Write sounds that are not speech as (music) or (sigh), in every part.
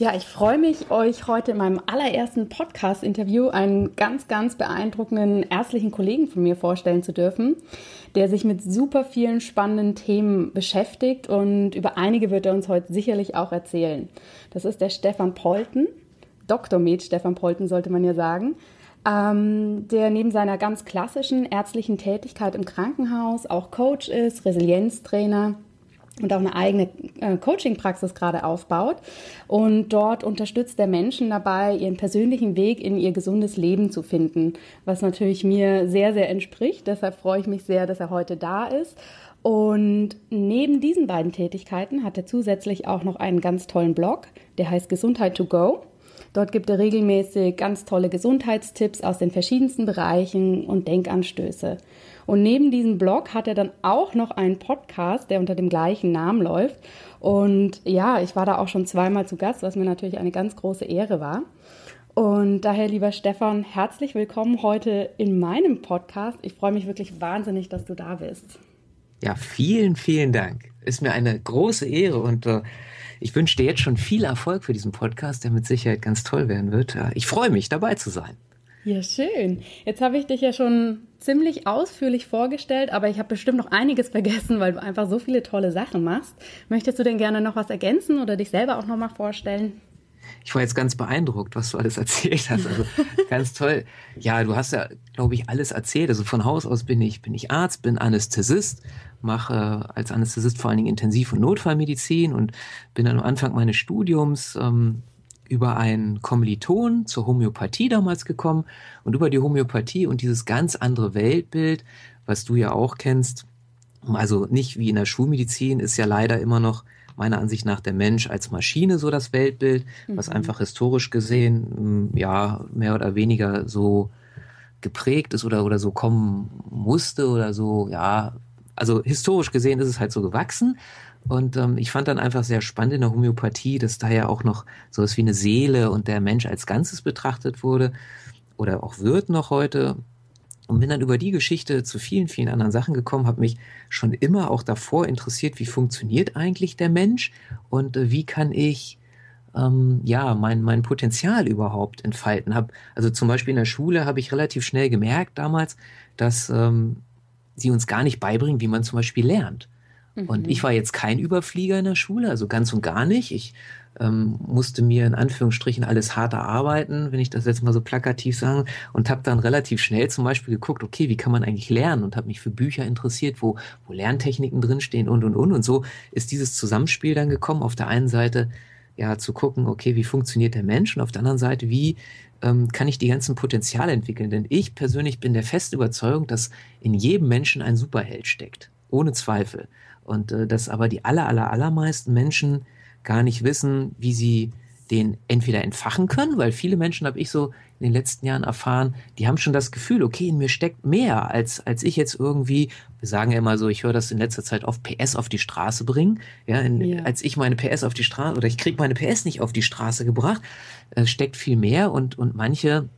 Ja, ich freue mich, euch heute in meinem allerersten Podcast-Interview einen ganz, ganz beeindruckenden ärztlichen Kollegen von mir vorstellen zu dürfen, der sich mit super vielen spannenden Themen beschäftigt und über einige wird er uns heute sicherlich auch erzählen. Das ist der Stefan Polten, Dr. Med Stefan Polten sollte man ja sagen, ähm, der neben seiner ganz klassischen ärztlichen Tätigkeit im Krankenhaus auch Coach ist, Resilienztrainer und auch eine eigene äh, Coaching-Praxis gerade aufbaut. Und dort unterstützt der Menschen dabei, ihren persönlichen Weg in ihr gesundes Leben zu finden, was natürlich mir sehr, sehr entspricht. Deshalb freue ich mich sehr, dass er heute da ist. Und neben diesen beiden Tätigkeiten hat er zusätzlich auch noch einen ganz tollen Blog, der heißt Gesundheit to Go. Dort gibt er regelmäßig ganz tolle Gesundheitstipps aus den verschiedensten Bereichen und Denkanstöße. Und neben diesem Blog hat er dann auch noch einen Podcast, der unter dem gleichen Namen läuft. Und ja, ich war da auch schon zweimal zu Gast, was mir natürlich eine ganz große Ehre war. Und daher, lieber Stefan, herzlich willkommen heute in meinem Podcast. Ich freue mich wirklich wahnsinnig, dass du da bist. Ja, vielen, vielen Dank. Ist mir eine große Ehre und äh, ich wünsche dir jetzt schon viel Erfolg für diesen Podcast, der mit Sicherheit ganz toll werden wird. Ich freue mich, dabei zu sein. Ja, schön. Jetzt habe ich dich ja schon ziemlich ausführlich vorgestellt, aber ich habe bestimmt noch einiges (laughs) vergessen, weil du einfach so viele tolle Sachen machst. Möchtest du denn gerne noch was ergänzen oder dich selber auch noch mal vorstellen? Ich war jetzt ganz beeindruckt, was du alles erzählt hast. Also (laughs) ganz toll. Ja, du hast ja, glaube ich, alles erzählt. Also von Haus aus bin ich, bin ich Arzt, bin Anästhesist, mache als Anästhesist vor allen Dingen Intensiv- und Notfallmedizin und bin dann am Anfang meines Studiums ähm, über einen Kommiliton zur Homöopathie damals gekommen und über die Homöopathie und dieses ganz andere Weltbild, was du ja auch kennst, also nicht wie in der Schulmedizin, ist ja leider immer noch meiner Ansicht nach der Mensch als Maschine so das Weltbild, was mhm. einfach historisch gesehen, ja, mehr oder weniger so geprägt ist oder, oder so kommen musste oder so, ja, also historisch gesehen ist es halt so gewachsen. Und ähm, ich fand dann einfach sehr spannend in der Homöopathie, dass da ja auch noch so was wie eine Seele und der Mensch als Ganzes betrachtet wurde oder auch wird noch heute. Und bin dann über die Geschichte zu vielen, vielen anderen Sachen gekommen, habe mich schon immer auch davor interessiert, wie funktioniert eigentlich der Mensch und äh, wie kann ich ähm, ja mein, mein Potenzial überhaupt entfalten. Hab, also zum Beispiel in der Schule habe ich relativ schnell gemerkt damals, dass ähm, sie uns gar nicht beibringen, wie man zum Beispiel lernt. Und mhm. ich war jetzt kein Überflieger in der Schule, also ganz und gar nicht. Ich ähm, musste mir in Anführungsstrichen alles hart erarbeiten, wenn ich das jetzt mal so plakativ sage, und habe dann relativ schnell zum Beispiel geguckt, okay, wie kann man eigentlich lernen und habe mich für Bücher interessiert, wo, wo Lerntechniken drinstehen und und und. Und so ist dieses Zusammenspiel dann gekommen. Auf der einen Seite ja zu gucken, okay, wie funktioniert der Mensch und auf der anderen Seite, wie ähm, kann ich die ganzen Potenziale entwickeln. Denn ich persönlich bin der festen Überzeugung, dass in jedem Menschen ein Superheld steckt. Ohne Zweifel. Und äh, dass aber die aller, aller, allermeisten Menschen gar nicht wissen, wie sie den entweder entfachen können, weil viele Menschen habe ich so in den letzten Jahren erfahren, die haben schon das Gefühl, okay, in mir steckt mehr, als, als ich jetzt irgendwie, wir sagen ja immer so, ich höre das in letzter Zeit oft, PS auf die Straße bringen, ja, in, ja. als ich meine PS auf die Straße, oder ich kriege meine PS nicht auf die Straße gebracht, äh, steckt viel mehr und, und manche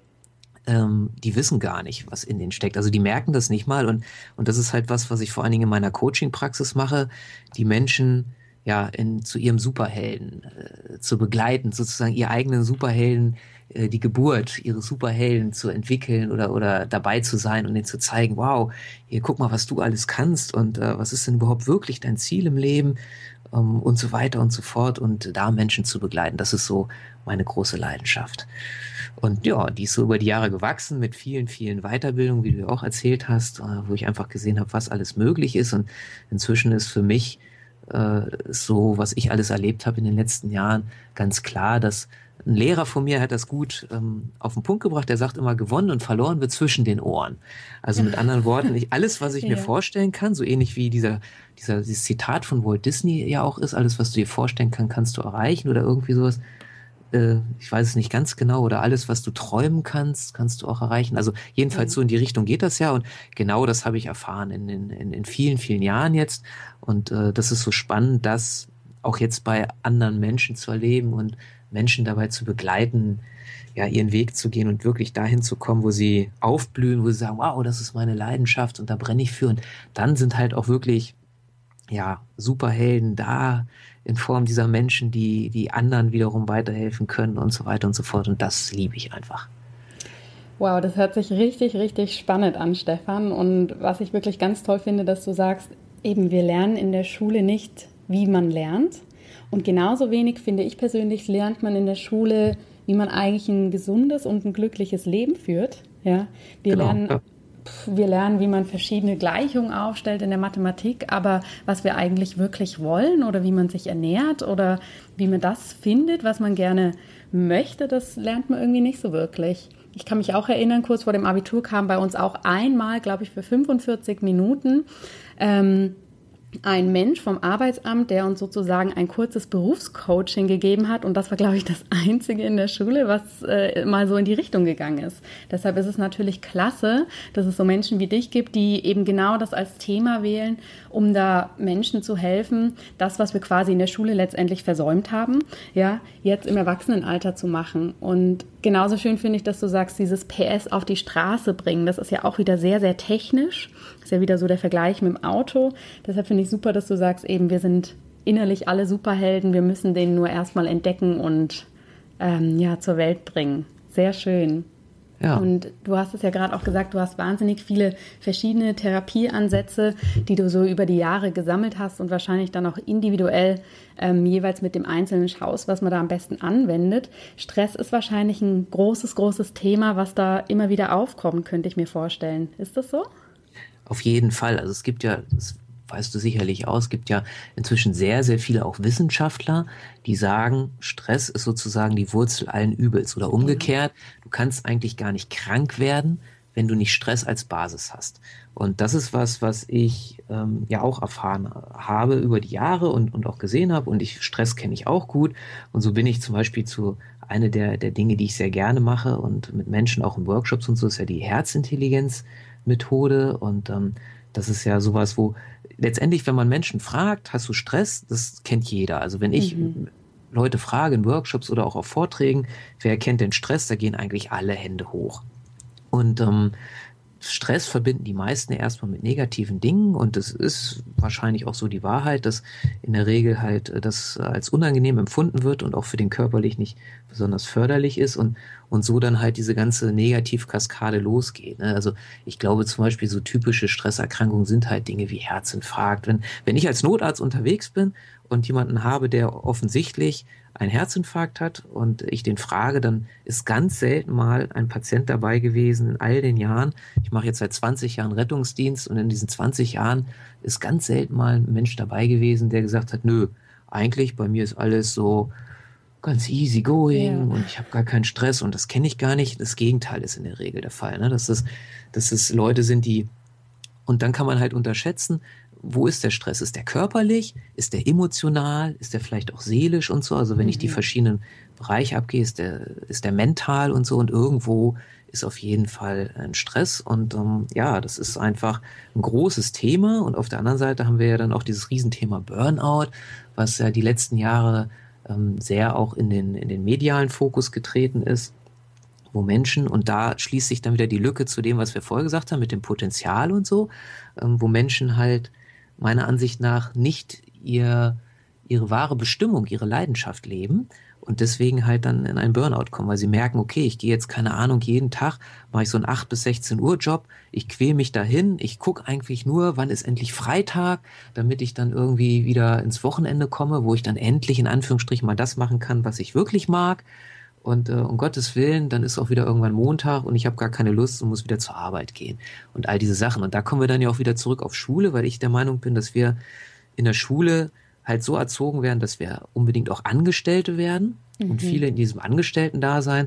ähm, die wissen gar nicht, was in denen steckt. Also die merken das nicht mal und, und das ist halt was, was ich vor allen Dingen in meiner Coaching-Praxis mache, die Menschen ja in, zu ihrem Superhelden äh, zu begleiten, sozusagen ihr eigenen Superhelden, äh, die Geburt ihres Superhelden zu entwickeln oder, oder dabei zu sein und ihnen zu zeigen, wow, hier guck mal, was du alles kannst und äh, was ist denn überhaupt wirklich dein Ziel im Leben ähm, und so weiter und so fort und da Menschen zu begleiten. Das ist so meine große Leidenschaft. Und ja, die ist so über die Jahre gewachsen mit vielen, vielen Weiterbildungen, wie du auch erzählt hast, äh, wo ich einfach gesehen habe, was alles möglich ist. Und inzwischen ist für mich äh, so, was ich alles erlebt habe in den letzten Jahren, ganz klar, dass ein Lehrer von mir hat das gut ähm, auf den Punkt gebracht. Der sagt immer, gewonnen und verloren wird zwischen den Ohren. Also mit anderen Worten, nicht alles, was ich (laughs) ja. mir vorstellen kann, so ähnlich wie dieser, dieser dieses Zitat von Walt Disney ja auch ist, alles, was du dir vorstellen kannst, kannst du erreichen oder irgendwie sowas. Äh, ich weiß es nicht ganz genau, oder alles, was du träumen kannst, kannst du auch erreichen. Also jedenfalls mhm. so in die Richtung geht das ja und genau das habe ich erfahren in, in, in vielen, vielen Jahren jetzt. Und äh, das ist so spannend, das auch jetzt bei anderen Menschen zu erleben und Menschen dabei zu begleiten, ja, ihren Weg zu gehen und wirklich dahin zu kommen, wo sie aufblühen, wo sie sagen, wow, das ist meine Leidenschaft und da brenne ich für. Und dann sind halt auch wirklich, ja, Superhelden da in Form dieser Menschen, die, die anderen wiederum weiterhelfen können und so weiter und so fort. Und das liebe ich einfach. Wow, das hört sich richtig, richtig spannend an, Stefan. Und was ich wirklich ganz toll finde, dass du sagst, eben wir lernen in der Schule nicht, wie man lernt, und genauso wenig, finde ich persönlich, lernt man in der Schule, wie man eigentlich ein gesundes und ein glückliches Leben führt. Ja, wir genau, lernen ja. Wir lernen, wie man verschiedene Gleichungen aufstellt in der Mathematik, aber was wir eigentlich wirklich wollen oder wie man sich ernährt oder wie man das findet, was man gerne möchte, das lernt man irgendwie nicht so wirklich. Ich kann mich auch erinnern, kurz vor dem Abitur kam bei uns auch einmal, glaube ich, für 45 Minuten ähm, ein Mensch vom Arbeitsamt, der uns sozusagen ein kurzes Berufscoaching gegeben hat. Und das war, glaube ich, das (laughs) Einzige in der Schule, was äh, mal so in die Richtung gegangen ist. Deshalb ist es natürlich klasse, dass es so Menschen wie dich gibt, die eben genau das als Thema wählen, um da Menschen zu helfen, das, was wir quasi in der Schule letztendlich versäumt haben, ja, jetzt im Erwachsenenalter zu machen. Und genauso schön finde ich, dass du sagst, dieses PS auf die Straße bringen. Das ist ja auch wieder sehr, sehr technisch. Das ist ja wieder so der Vergleich mit dem Auto. Deshalb finde ich super, dass du sagst, eben, wir sind innerlich alle Superhelden. Wir müssen den nur erstmal entdecken und ähm, ja, zur Welt bringen. Sehr schön. Ja. Und du hast es ja gerade auch gesagt, du hast wahnsinnig viele verschiedene Therapieansätze, die du so über die Jahre gesammelt hast und wahrscheinlich dann auch individuell ähm, jeweils mit dem Einzelnen schaust, was man da am besten anwendet. Stress ist wahrscheinlich ein großes, großes Thema, was da immer wieder aufkommt, könnte ich mir vorstellen. Ist das so? Auf jeden Fall. Also es gibt ja, es weißt du sicherlich aus, es gibt ja inzwischen sehr, sehr viele auch Wissenschaftler, die sagen, Stress ist sozusagen die Wurzel allen Übels oder umgekehrt. Du kannst eigentlich gar nicht krank werden, wenn du nicht Stress als Basis hast. Und das ist was, was ich ähm, ja auch erfahren habe über die Jahre und, und auch gesehen habe. Und ich Stress kenne ich auch gut. Und so bin ich zum Beispiel zu eine der, der Dinge, die ich sehr gerne mache und mit Menschen auch in Workshops und so, ist ja die Herzintelligenz-Methode. Und ähm, das ist ja sowas, wo letztendlich, wenn man Menschen fragt, hast du Stress? Das kennt jeder. Also wenn ich mhm. Leute frage in Workshops oder auch auf Vorträgen, wer kennt den Stress, da gehen eigentlich alle Hände hoch. Und ähm, Stress verbinden die meisten erstmal mit negativen Dingen und es ist wahrscheinlich auch so die Wahrheit, dass in der Regel halt äh, das als unangenehm empfunden wird und auch für den körperlich nicht besonders förderlich ist und, und so dann halt diese ganze Negativkaskade losgeht. Ne? Also ich glaube zum Beispiel so typische Stresserkrankungen sind halt Dinge wie Herzinfarkt. Wenn, wenn ich als Notarzt unterwegs bin und jemanden habe, der offensichtlich einen Herzinfarkt hat und ich den frage, dann ist ganz selten mal ein Patient dabei gewesen in all den Jahren. Ich mache jetzt seit 20 Jahren Rettungsdienst und in diesen 20 Jahren ist ganz selten mal ein Mensch dabei gewesen, der gesagt hat, nö, eigentlich bei mir ist alles so ganz easy going ja. und ich habe gar keinen Stress und das kenne ich gar nicht. Das Gegenteil ist in der Regel der Fall, ne? dass, es, dass es Leute sind, die und dann kann man halt unterschätzen, wo ist der Stress? Ist der körperlich? Ist der emotional? Ist der vielleicht auch seelisch und so? Also wenn mhm. ich die mhm. verschiedenen Bereiche abgehe, ist der, ist der mental und so und irgendwo ist auf jeden Fall ein Stress und ähm, ja, das ist einfach ein großes Thema und auf der anderen Seite haben wir ja dann auch dieses Riesenthema Burnout, was ja die letzten Jahre ähm, sehr auch in den, in den medialen Fokus getreten ist wo Menschen, und da schließt sich dann wieder die Lücke zu dem, was wir vorher gesagt haben, mit dem Potenzial und so, ähm, wo Menschen halt meiner Ansicht nach nicht ihr, ihre wahre Bestimmung, ihre Leidenschaft leben und deswegen halt dann in einen Burnout kommen, weil sie merken, okay, ich gehe jetzt keine Ahnung, jeden Tag mache ich so einen 8 bis 16 Uhr Job, ich quäle mich dahin, ich gucke eigentlich nur, wann ist endlich Freitag, damit ich dann irgendwie wieder ins Wochenende komme, wo ich dann endlich in Anführungsstrichen mal das machen kann, was ich wirklich mag und äh, um Gottes Willen, dann ist auch wieder irgendwann Montag und ich habe gar keine Lust und muss wieder zur Arbeit gehen. Und all diese Sachen. Und da kommen wir dann ja auch wieder zurück auf Schule, weil ich der Meinung bin, dass wir in der Schule halt so erzogen werden, dass wir unbedingt auch Angestellte werden. Mhm. Und viele in diesem Angestellten-Dasein,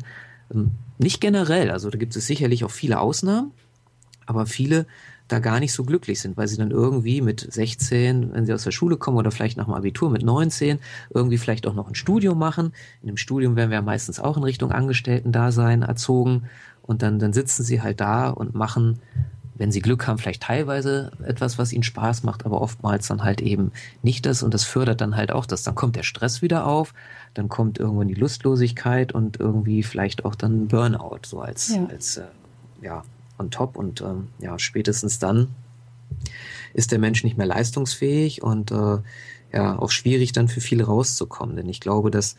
ähm, nicht generell, also da gibt es sicherlich auch viele Ausnahmen, aber viele da gar nicht so glücklich sind, weil sie dann irgendwie mit 16, wenn sie aus der Schule kommen oder vielleicht nach dem Abitur mit 19, irgendwie vielleicht auch noch ein Studium machen. In dem Studium werden wir ja meistens auch in Richtung Angestellten-Dasein erzogen und dann, dann sitzen sie halt da und machen wenn sie Glück haben, vielleicht teilweise etwas, was ihnen Spaß macht, aber oftmals dann halt eben nicht das und das fördert dann halt auch das. Dann kommt der Stress wieder auf, dann kommt irgendwann die Lustlosigkeit und irgendwie vielleicht auch dann Burnout, so als, ja. als äh, ja, on top und ähm, ja, spätestens dann ist der Mensch nicht mehr leistungsfähig und äh, ja, auch schwierig dann für viele rauszukommen, denn ich glaube, dass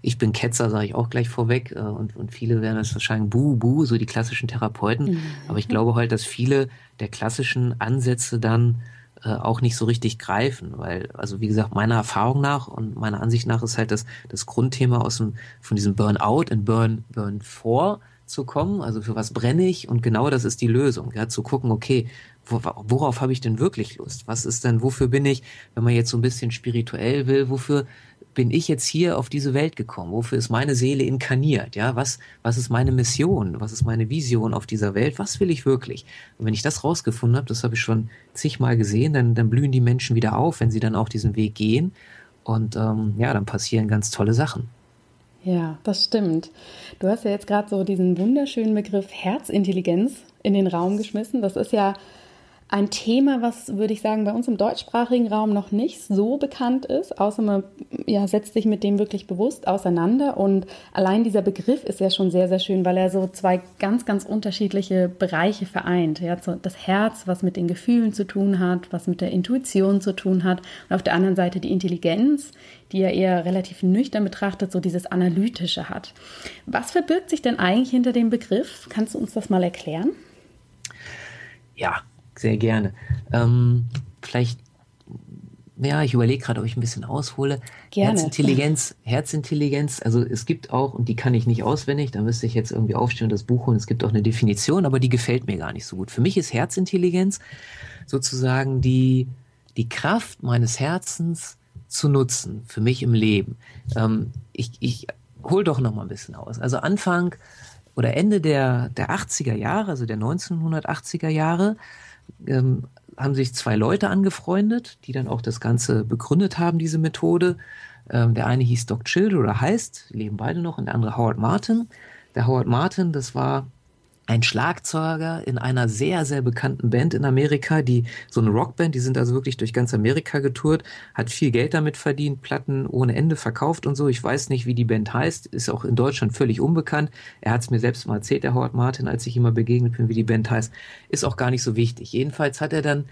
ich bin Ketzer, sage ich auch gleich vorweg. Äh, und, und viele werden das wahrscheinlich buh, buh, so die klassischen Therapeuten. Mhm. Aber ich glaube halt, dass viele der klassischen Ansätze dann äh, auch nicht so richtig greifen. Weil, also wie gesagt, meiner Erfahrung nach und meiner Ansicht nach ist halt das, das Grundthema aus dem, von diesem Burnout in Burn, Burn 4 zu kommen. Also für was brenne ich? Und genau das ist die Lösung. Ja, zu gucken, okay, worauf habe ich denn wirklich Lust? Was ist denn, wofür bin ich, wenn man jetzt so ein bisschen spirituell will, wofür bin ich jetzt hier auf diese Welt gekommen? Wofür ist meine Seele inkarniert? Ja, was, was ist meine Mission? Was ist meine Vision auf dieser Welt? Was will ich wirklich? Und wenn ich das rausgefunden habe, das habe ich schon zigmal gesehen, dann, dann blühen die Menschen wieder auf, wenn sie dann auch diesen Weg gehen. Und ähm, ja, dann passieren ganz tolle Sachen. Ja, das stimmt. Du hast ja jetzt gerade so diesen wunderschönen Begriff Herzintelligenz in den Raum geschmissen. Das ist ja ein Thema, was, würde ich sagen, bei uns im deutschsprachigen Raum noch nicht so bekannt ist, außer man ja, setzt sich mit dem wirklich bewusst auseinander. Und allein dieser Begriff ist ja schon sehr, sehr schön, weil er so zwei ganz, ganz unterschiedliche Bereiche vereint. Ja, das Herz, was mit den Gefühlen zu tun hat, was mit der Intuition zu tun hat. Und auf der anderen Seite die Intelligenz, die ja eher relativ nüchtern betrachtet, so dieses Analytische hat. Was verbirgt sich denn eigentlich hinter dem Begriff? Kannst du uns das mal erklären? Ja, sehr gerne. Ähm, vielleicht, ja, ich überlege gerade, ob ich ein bisschen aushole. Gerne. Herzintelligenz, Herzintelligenz, also es gibt auch, und die kann ich nicht auswendig, da müsste ich jetzt irgendwie aufstehen und das Buch holen, es gibt auch eine Definition, aber die gefällt mir gar nicht so gut. Für mich ist Herzintelligenz sozusagen die, die Kraft meines Herzens zu nutzen, für mich im Leben. Ähm, ich ich hole doch noch mal ein bisschen aus. Also Anfang oder Ende der, der 80er Jahre, also der 1980er Jahre, ähm, haben sich zwei Leute angefreundet, die dann auch das Ganze begründet haben, diese Methode. Ähm, der eine hieß Doc Childer oder heißt, leben beide noch, und der andere Howard Martin. Der Howard Martin, das war ein Schlagzeuger in einer sehr, sehr bekannten Band in Amerika, die so eine Rockband, die sind also wirklich durch ganz Amerika getourt, hat viel Geld damit verdient, Platten ohne Ende verkauft und so. Ich weiß nicht, wie die Band heißt, ist auch in Deutschland völlig unbekannt. Er hat es mir selbst mal erzählt, der Howard Martin, als ich ihm mal begegnet bin, wie die Band heißt. Ist auch gar nicht so wichtig. Jedenfalls hat er dann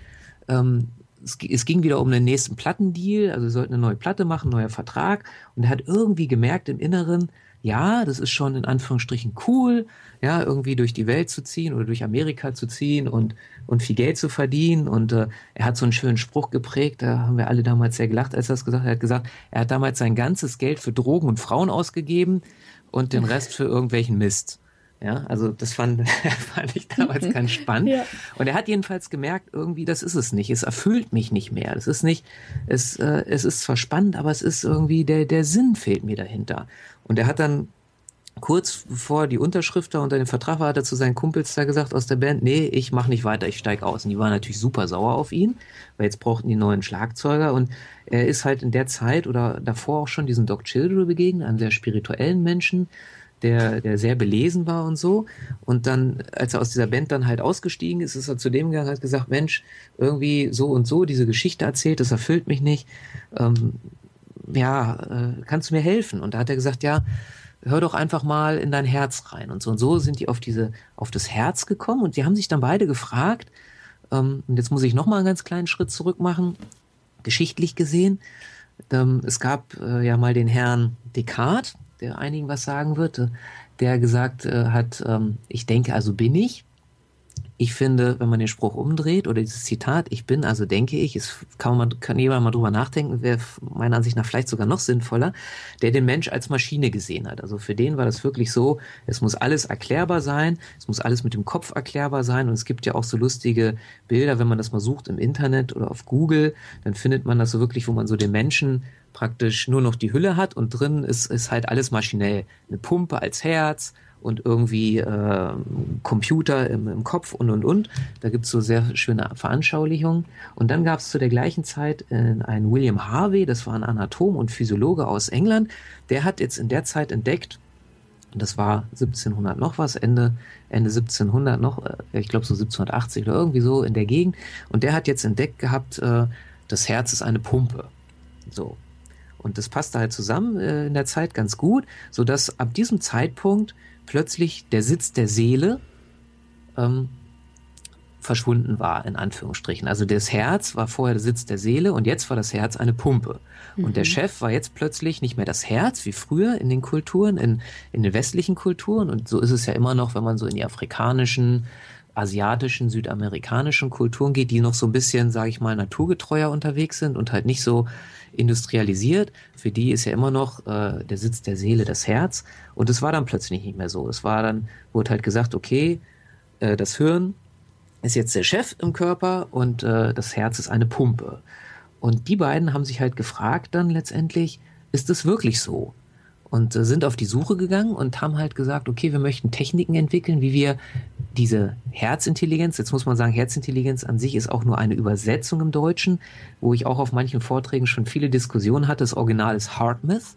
ähm, es, es, ging wieder um den nächsten Plattendeal, also sollten eine neue Platte machen, neuer Vertrag. Und er hat irgendwie gemerkt im Inneren, ja, das ist schon in Anführungsstrichen cool, ja, irgendwie durch die Welt zu ziehen oder durch Amerika zu ziehen und, und viel Geld zu verdienen. Und äh, er hat so einen schönen Spruch geprägt, da haben wir alle damals sehr gelacht, als er das gesagt hat. Er hat gesagt, er hat damals sein ganzes Geld für Drogen und Frauen ausgegeben und den Rest für irgendwelchen Mist. Ja, also das fand, (laughs) fand ich damals ganz spannend. Ja. Und er hat jedenfalls gemerkt, irgendwie, das ist es nicht. Es erfüllt mich nicht mehr. Es ist nicht, es, äh, es ist zwar spannend, aber es ist irgendwie, der, der Sinn fehlt mir dahinter. Und er hat dann kurz bevor die Unterschrift da unter dem Vertrag war, hat er zu seinen Kumpels da gesagt aus der Band, nee, ich mach nicht weiter, ich steig aus. Und die waren natürlich super sauer auf ihn, weil jetzt brauchten die neuen Schlagzeuger. Und er ist halt in der Zeit oder davor auch schon diesen Doc Children begegnet, einem sehr spirituellen Menschen, der, der sehr belesen war und so. Und dann, als er aus dieser Band dann halt ausgestiegen ist, ist er zu dem gegangen, hat gesagt, Mensch, irgendwie so und so diese Geschichte erzählt, das erfüllt mich nicht. Ähm, ja, äh, kannst du mir helfen? Und da hat er gesagt, ja, hör doch einfach mal in dein Herz rein. Und so und so sind die auf diese, auf das Herz gekommen und die haben sich dann beide gefragt, ähm, und jetzt muss ich nochmal einen ganz kleinen Schritt zurück machen, geschichtlich gesehen. Ähm, es gab äh, ja mal den Herrn Descartes, der einigen was sagen wird, äh, der gesagt äh, hat, ähm, ich denke, also bin ich. Ich finde, wenn man den Spruch umdreht oder dieses Zitat, ich bin, also denke ich, es kann man kann jemand mal drüber nachdenken, wäre meiner Ansicht nach vielleicht sogar noch sinnvoller, der den Mensch als Maschine gesehen hat. Also für den war das wirklich so, es muss alles erklärbar sein, es muss alles mit dem Kopf erklärbar sein und es gibt ja auch so lustige Bilder, wenn man das mal sucht im Internet oder auf Google, dann findet man das so wirklich, wo man so den Menschen praktisch nur noch die Hülle hat und drin ist, ist halt alles maschinell. Eine Pumpe als Herz, und irgendwie äh, Computer im, im, Kopf und und und. Da gibt es so sehr schöne Veranschaulichungen. Und dann gab es zu der gleichen Zeit äh, einen William Harvey, das war ein Anatom und Physiologe aus England, der hat jetzt in der Zeit entdeckt, das war 1700 noch was, Ende, Ende 1700 noch, äh, ich glaube so 1780 oder irgendwie so in der Gegend. Und der hat jetzt entdeckt gehabt, äh, das Herz ist eine Pumpe. So. Und das passte halt zusammen äh, in der Zeit ganz gut, sodass ab diesem Zeitpunkt plötzlich der Sitz der Seele ähm, verschwunden war, in Anführungsstrichen. Also das Herz war vorher der Sitz der Seele und jetzt war das Herz eine Pumpe. Mhm. Und der mhm. Chef war jetzt plötzlich nicht mehr das Herz wie früher in den Kulturen, in, in den westlichen Kulturen. Und so ist es ja immer noch, wenn man so in die afrikanischen, asiatischen, südamerikanischen Kulturen geht, die noch so ein bisschen, sage ich mal, naturgetreuer unterwegs sind und halt nicht so industrialisiert. Für die ist ja immer noch äh, der Sitz der Seele das Herz. Und es war dann plötzlich nicht mehr so. Es war dann, wurde halt gesagt, okay, äh, das Hirn ist jetzt der Chef im Körper und äh, das Herz ist eine Pumpe. Und die beiden haben sich halt gefragt dann letztendlich, ist es wirklich so? Und äh, sind auf die Suche gegangen und haben halt gesagt, okay, wir möchten Techniken entwickeln, wie wir diese Herzintelligenz, jetzt muss man sagen, Herzintelligenz an sich ist auch nur eine Übersetzung im Deutschen, wo ich auch auf manchen Vorträgen schon viele Diskussionen hatte. Das Original ist HeartMath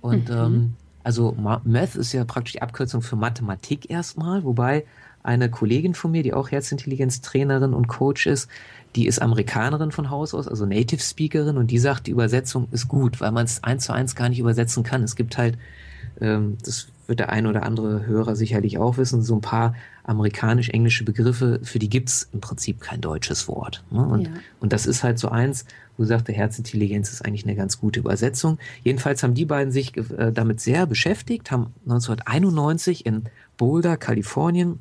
und mhm. ähm, also Math ist ja praktisch die Abkürzung für Mathematik erstmal, wobei eine Kollegin von mir, die auch Herzintelligenz-Trainerin und Coach ist, die ist Amerikanerin von Haus aus, also Native Speakerin, und die sagt, die Übersetzung ist gut, weil man es eins zu eins gar nicht übersetzen kann. Es gibt halt, ähm, das wird der ein oder andere Hörer sicherlich auch wissen, so ein paar amerikanisch-englische Begriffe, für die gibt's im Prinzip kein deutsches Wort. Ne? Und, ja. und das ist halt so eins, wo sagte, Herzintelligenz ist eigentlich eine ganz gute Übersetzung. Jedenfalls haben die beiden sich äh, damit sehr beschäftigt, haben 1991 in Boulder, Kalifornien,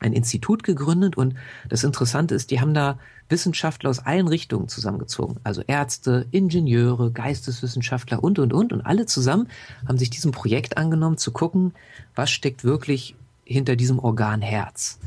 ein Institut gegründet und das Interessante ist, die haben da Wissenschaftler aus allen Richtungen zusammengezogen. Also Ärzte, Ingenieure, Geisteswissenschaftler und, und, und. Und alle zusammen haben sich diesem Projekt angenommen, zu gucken, was steckt wirklich hinter diesem Organ Herz.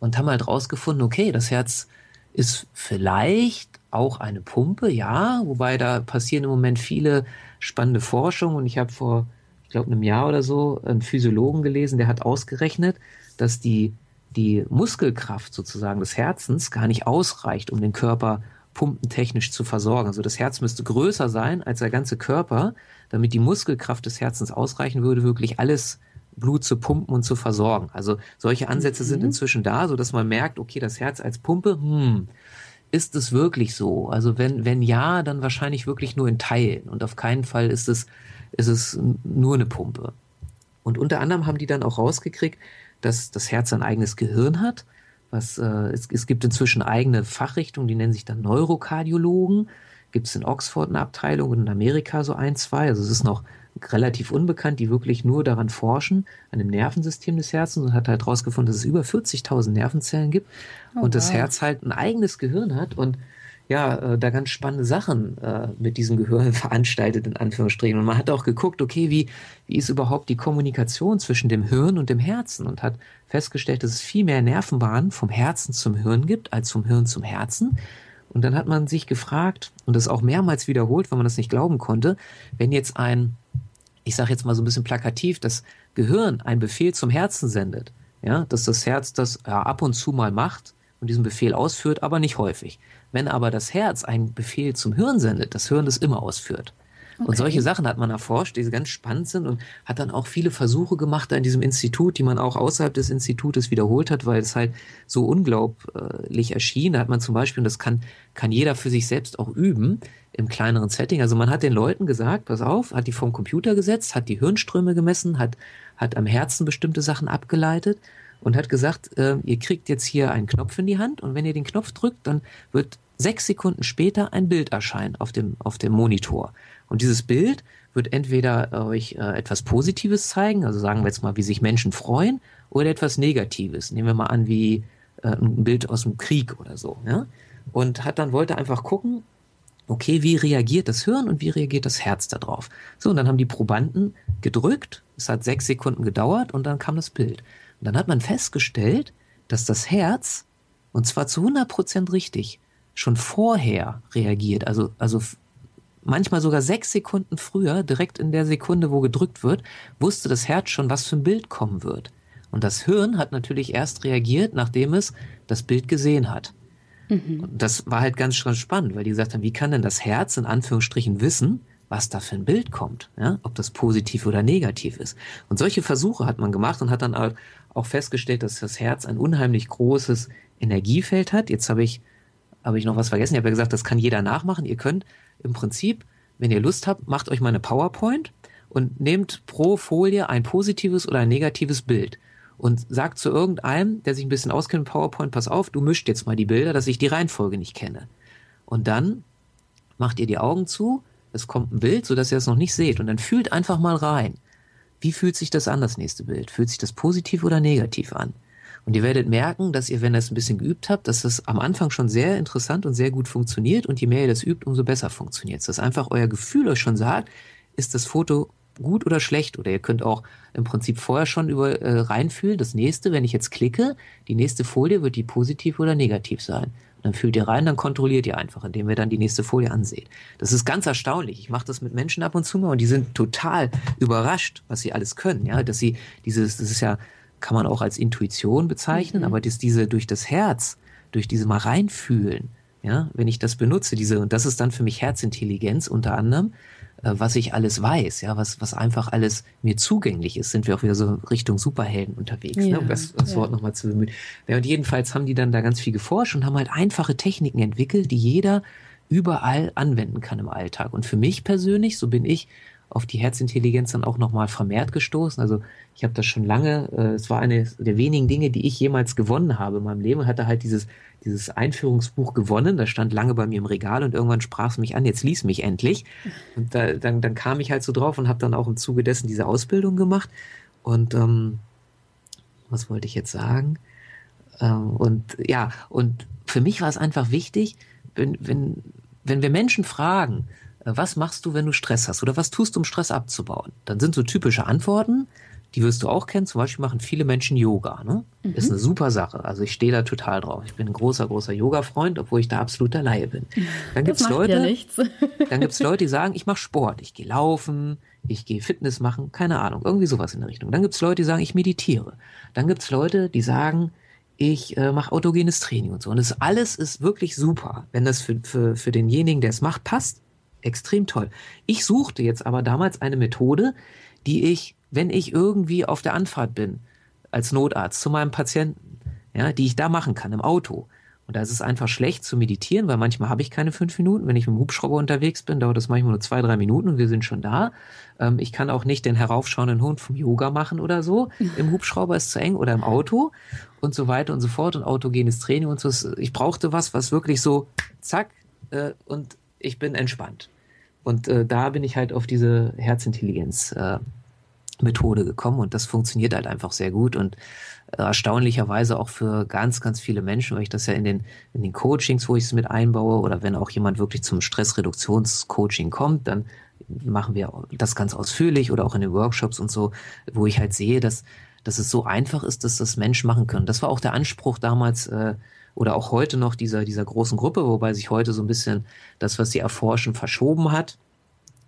Und haben halt rausgefunden, okay, das Herz ist vielleicht auch eine Pumpe, ja, wobei da passieren im Moment viele spannende Forschungen. Und ich habe vor, ich glaube, einem Jahr oder so einen Physiologen gelesen, der hat ausgerechnet, dass die die Muskelkraft sozusagen des Herzens gar nicht ausreicht, um den Körper pumpentechnisch zu versorgen. Also das Herz müsste größer sein als der ganze Körper, damit die Muskelkraft des Herzens ausreichen würde, wirklich alles Blut zu pumpen und zu versorgen. Also solche Ansätze mhm. sind inzwischen da, so dass man merkt, okay, das Herz als Pumpe, hm, ist es wirklich so? Also wenn, wenn ja, dann wahrscheinlich wirklich nur in Teilen und auf keinen Fall ist es, ist es nur eine Pumpe. Und unter anderem haben die dann auch rausgekriegt, dass das Herz ein eigenes Gehirn hat. Was, äh, es, es gibt inzwischen eigene Fachrichtungen, die nennen sich dann Neurokardiologen. Gibt es in Oxford eine Abteilung und in Amerika so ein, zwei. Also es ist noch relativ unbekannt, die wirklich nur daran forschen, an dem Nervensystem des Herzens und hat halt herausgefunden, dass es über 40.000 Nervenzellen gibt oh, und das Herz halt ein eigenes Gehirn hat und ja, äh, da ganz spannende Sachen äh, mit diesem Gehirn (laughs) veranstaltet, in Anführungsstrichen. Und man hat auch geguckt, okay, wie, wie ist überhaupt die Kommunikation zwischen dem Hirn und dem Herzen und hat festgestellt, dass es viel mehr Nervenbahnen vom Herzen zum Hirn gibt, als vom Hirn zum Herzen. Und dann hat man sich gefragt, und das auch mehrmals wiederholt, weil man das nicht glauben konnte, wenn jetzt ein, ich sage jetzt mal so ein bisschen plakativ, das Gehirn einen Befehl zum Herzen sendet, ja, dass das Herz das ja, ab und zu mal macht und diesen Befehl ausführt, aber nicht häufig. Wenn aber das Herz einen Befehl zum Hirn sendet, das Hirn das immer ausführt. Okay. Und solche Sachen hat man erforscht, die ganz spannend sind und hat dann auch viele Versuche gemacht in diesem Institut, die man auch außerhalb des Institutes wiederholt hat, weil es halt so unglaublich erschien. Da hat man zum Beispiel, und das kann, kann jeder für sich selbst auch üben, im kleineren Setting. Also man hat den Leuten gesagt, pass auf, hat die vom Computer gesetzt, hat die Hirnströme gemessen, hat, hat am Herzen bestimmte Sachen abgeleitet und hat gesagt, äh, ihr kriegt jetzt hier einen Knopf in die Hand und wenn ihr den Knopf drückt, dann wird sechs Sekunden später ein Bild erscheinen auf dem, auf dem Monitor. Und dieses Bild wird entweder euch äh, etwas Positives zeigen, also sagen wir jetzt mal, wie sich Menschen freuen, oder etwas Negatives. Nehmen wir mal an, wie äh, ein Bild aus dem Krieg oder so, ja. Und hat dann wollte einfach gucken, okay, wie reagiert das Hirn und wie reagiert das Herz darauf? So, und dann haben die Probanden gedrückt, es hat sechs Sekunden gedauert und dann kam das Bild. Und dann hat man festgestellt, dass das Herz, und zwar zu 100 Prozent richtig, schon vorher reagiert, also, also manchmal sogar sechs Sekunden früher, direkt in der Sekunde, wo gedrückt wird, wusste das Herz schon, was für ein Bild kommen wird. Und das Hirn hat natürlich erst reagiert, nachdem es das Bild gesehen hat. Mhm. Das war halt ganz, ganz spannend, weil die gesagt haben, wie kann denn das Herz in Anführungsstrichen wissen, was da für ein Bild kommt, ja? ob das positiv oder negativ ist. Und solche Versuche hat man gemacht und hat dann auch festgestellt, dass das Herz ein unheimlich großes Energiefeld hat. Jetzt habe ich, habe ich noch was vergessen. Ich habe ja gesagt, das kann jeder nachmachen. Ihr könnt im Prinzip, wenn ihr Lust habt, macht euch mal eine PowerPoint und nehmt pro Folie ein positives oder ein negatives Bild und sagt zu irgendeinem, der sich ein bisschen auskennt mit PowerPoint, pass auf, du mischt jetzt mal die Bilder, dass ich die Reihenfolge nicht kenne. Und dann macht ihr die Augen zu, es kommt ein Bild, sodass ihr es noch nicht seht und dann fühlt einfach mal rein. Wie fühlt sich das an, das nächste Bild? Fühlt sich das positiv oder negativ an? Und ihr werdet merken, dass ihr, wenn ihr es ein bisschen geübt habt, dass das am Anfang schon sehr interessant und sehr gut funktioniert und je mehr ihr das übt, umso besser funktioniert es. Dass einfach euer Gefühl euch schon sagt, ist das Foto gut oder schlecht. Oder ihr könnt auch im Prinzip vorher schon über äh, reinfühlen, das nächste, wenn ich jetzt klicke, die nächste Folie wird die positiv oder negativ sein. Dann fühlt ihr rein, dann kontrolliert ihr einfach, indem ihr dann die nächste Folie anseht. Das ist ganz erstaunlich. Ich mache das mit Menschen ab und zu mal und die sind total überrascht, was sie alles können. Ja, dass sie dieses, das ist ja, kann man auch als Intuition bezeichnen, mhm. aber dass diese durch das Herz, durch diese mal reinfühlen, ja, wenn ich das benutze, diese, und das ist dann für mich Herzintelligenz unter anderem, was ich alles weiß, ja, was, was einfach alles mir zugänglich ist, sind wir auch wieder so Richtung Superhelden unterwegs, ja, ne, um das, das ja. Wort nochmal zu bemühen. Ja, und jedenfalls haben die dann da ganz viel geforscht und haben halt einfache Techniken entwickelt, die jeder überall anwenden kann im Alltag. Und für mich persönlich, so bin ich auf die Herzintelligenz dann auch nochmal vermehrt gestoßen. Also ich habe das schon lange, äh, es war eine der wenigen Dinge, die ich jemals gewonnen habe in meinem Leben, hatte halt dieses, dieses Einführungsbuch gewonnen, das stand lange bei mir im Regal und irgendwann sprach es mich an, jetzt lies mich endlich. Und da, dann, dann kam ich halt so drauf und habe dann auch im Zuge dessen diese Ausbildung gemacht. Und ähm, was wollte ich jetzt sagen? Ähm, und ja, und für mich war es einfach wichtig, wenn, wenn, wenn wir Menschen fragen, was machst du, wenn du Stress hast oder was tust du, um Stress abzubauen? Dann sind so typische Antworten, die wirst du auch kennen. Zum Beispiel machen viele Menschen Yoga. Ne? Mhm. Ist eine super Sache. Also ich stehe da total drauf. Ich bin ein großer, großer Yoga-Freund, obwohl ich da absoluter Laie bin. Dann gibt es Leute, ja (laughs) dann gibt's Leute, die sagen, ich mache Sport, ich gehe laufen, ich gehe Fitness machen, keine Ahnung, irgendwie sowas in der Richtung. Dann gibt es Leute, die sagen, ich meditiere. Dann gibt es Leute, die sagen, ich äh, mache autogenes Training und so. Und das alles ist wirklich super, wenn das für, für, für denjenigen, der es macht, passt extrem toll. Ich suchte jetzt aber damals eine Methode, die ich, wenn ich irgendwie auf der Anfahrt bin, als Notarzt zu meinem Patienten, ja, die ich da machen kann im Auto. Und da ist es einfach schlecht zu meditieren, weil manchmal habe ich keine fünf Minuten. Wenn ich mit dem Hubschrauber unterwegs bin, dauert das manchmal nur zwei, drei Minuten und wir sind schon da. Ähm, ich kann auch nicht den heraufschauenden Hund vom Yoga machen oder so. Im (laughs) Hubschrauber ist zu eng oder im Auto und so weiter und so fort und autogenes Training und so. Ich brauchte was, was wirklich so zack äh, und ich bin entspannt. Und äh, da bin ich halt auf diese Herzintelligenz äh, gekommen und das funktioniert halt einfach sehr gut und äh, erstaunlicherweise auch für ganz, ganz viele Menschen, weil ich das ja in den, in den Coachings, wo ich es mit einbaue oder wenn auch jemand wirklich zum Stressreduktionscoaching kommt, dann machen wir das ganz ausführlich oder auch in den Workshops und so, wo ich halt sehe, dass, dass es so einfach ist, dass das Menschen machen können. Das war auch der Anspruch damals äh, oder auch heute noch dieser, dieser großen Gruppe, wobei sich heute so ein bisschen das, was sie erforschen, verschoben hat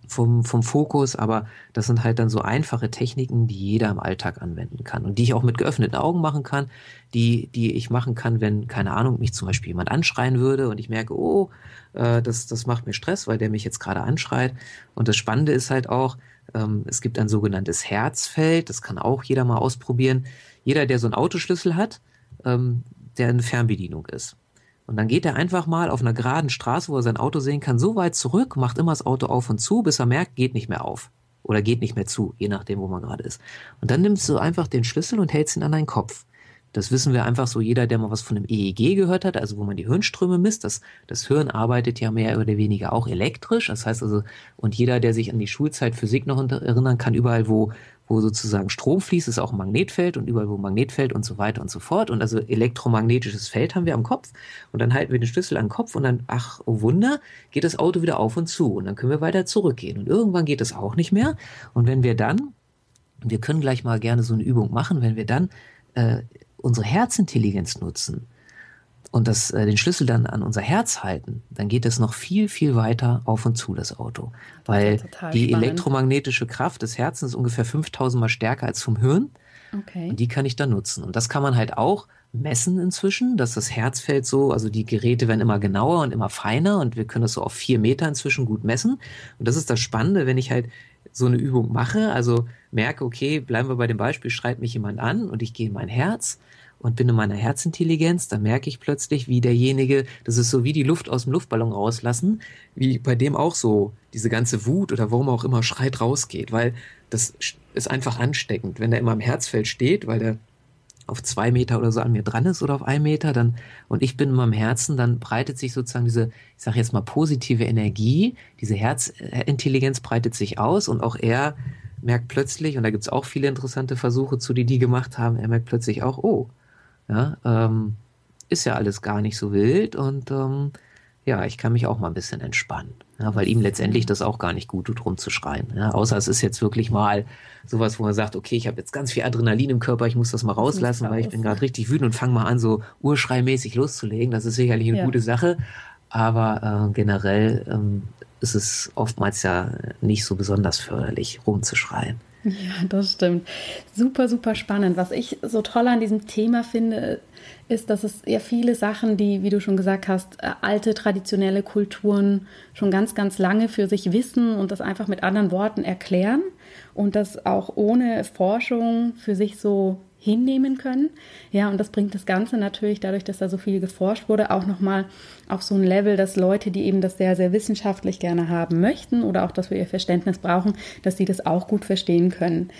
vom, vom Fokus, aber das sind halt dann so einfache Techniken, die jeder im Alltag anwenden kann und die ich auch mit geöffneten Augen machen kann, die, die ich machen kann, wenn, keine Ahnung, mich zum Beispiel jemand anschreien würde und ich merke, oh, äh, das, das macht mir Stress, weil der mich jetzt gerade anschreit. Und das Spannende ist halt auch, ähm, es gibt ein sogenanntes Herzfeld, das kann auch jeder mal ausprobieren. Jeder, der so einen Autoschlüssel hat, ähm, der eine Fernbedienung ist. Und dann geht er einfach mal auf einer geraden Straße, wo er sein Auto sehen kann, so weit zurück, macht immer das Auto auf und zu, bis er merkt, geht nicht mehr auf. Oder geht nicht mehr zu, je nachdem, wo man gerade ist. Und dann nimmst du einfach den Schlüssel und hältst ihn an deinen Kopf. Das wissen wir einfach so, jeder, der mal was von einem EEG gehört hat, also wo man die Hirnströme misst, das, das Hirn arbeitet ja mehr oder weniger auch elektrisch. Das heißt also, und jeder, der sich an die Schulzeit Physik noch erinnern kann, überall, wo, wo sozusagen Strom fließt, ist auch ein Magnetfeld und überall wo Magnetfeld und so weiter und so fort. Und also elektromagnetisches Feld haben wir am Kopf und dann halten wir den Schlüssel am Kopf und dann, ach, oh Wunder, geht das Auto wieder auf und zu und dann können wir weiter zurückgehen. Und irgendwann geht es auch nicht mehr. Und wenn wir dann, wir können gleich mal gerne so eine Übung machen, wenn wir dann äh, unsere Herzintelligenz nutzen, und das, äh, den Schlüssel dann an unser Herz halten, dann geht es noch viel, viel weiter auf und zu, das Auto. Weil das die spannend. elektromagnetische Kraft des Herzens ist ungefähr 5000 mal stärker als vom Hirn. Okay. Und die kann ich dann nutzen. Und das kann man halt auch messen inzwischen, dass das Herzfeld so, also die Geräte werden immer genauer und immer feiner und wir können das so auf vier Meter inzwischen gut messen. Und das ist das Spannende, wenn ich halt so eine Übung mache, also merke, okay, bleiben wir bei dem Beispiel, schreit mich jemand an und ich gehe in mein Herz und bin in meiner Herzintelligenz, da merke ich plötzlich, wie derjenige, das ist so wie die Luft aus dem Luftballon rauslassen, wie bei dem auch so diese ganze Wut oder warum auch immer schreit rausgeht, weil das ist einfach ansteckend. Wenn der immer im Herzfeld steht, weil der auf zwei Meter oder so an mir dran ist oder auf einen Meter, dann und ich bin in meinem Herzen, dann breitet sich sozusagen diese, ich sage jetzt mal positive Energie, diese Herzintelligenz breitet sich aus und auch er merkt plötzlich, und da gibt es auch viele interessante Versuche zu, die die gemacht haben, er merkt plötzlich auch, oh, ja, ähm, ist ja alles gar nicht so wild und ähm, ja, ich kann mich auch mal ein bisschen entspannen. Ja, weil ihm letztendlich das auch gar nicht gut tut, rumzuschreien. Ja, außer es ist jetzt wirklich mal sowas, wo man sagt, okay, ich habe jetzt ganz viel Adrenalin im Körper, ich muss das mal rauslassen, weil ich bin gerade richtig wütend und fange mal an, so urschreimäßig loszulegen. Das ist sicherlich eine ja. gute Sache. Aber äh, generell ähm, ist es oftmals ja nicht so besonders förderlich, rumzuschreien. Ja, das stimmt. Super, super spannend. Was ich so toll an diesem Thema finde, ist, dass es ja viele Sachen, die, wie du schon gesagt hast, äh, alte traditionelle Kulturen schon ganz, ganz lange für sich wissen und das einfach mit anderen Worten erklären und das auch ohne Forschung für sich so hinnehmen können. Ja, und das bringt das Ganze natürlich dadurch, dass da so viel geforscht wurde, auch nochmal auf so ein Level, dass Leute, die eben das sehr, sehr wissenschaftlich gerne haben möchten oder auch, dass wir ihr Verständnis brauchen, dass sie das auch gut verstehen können.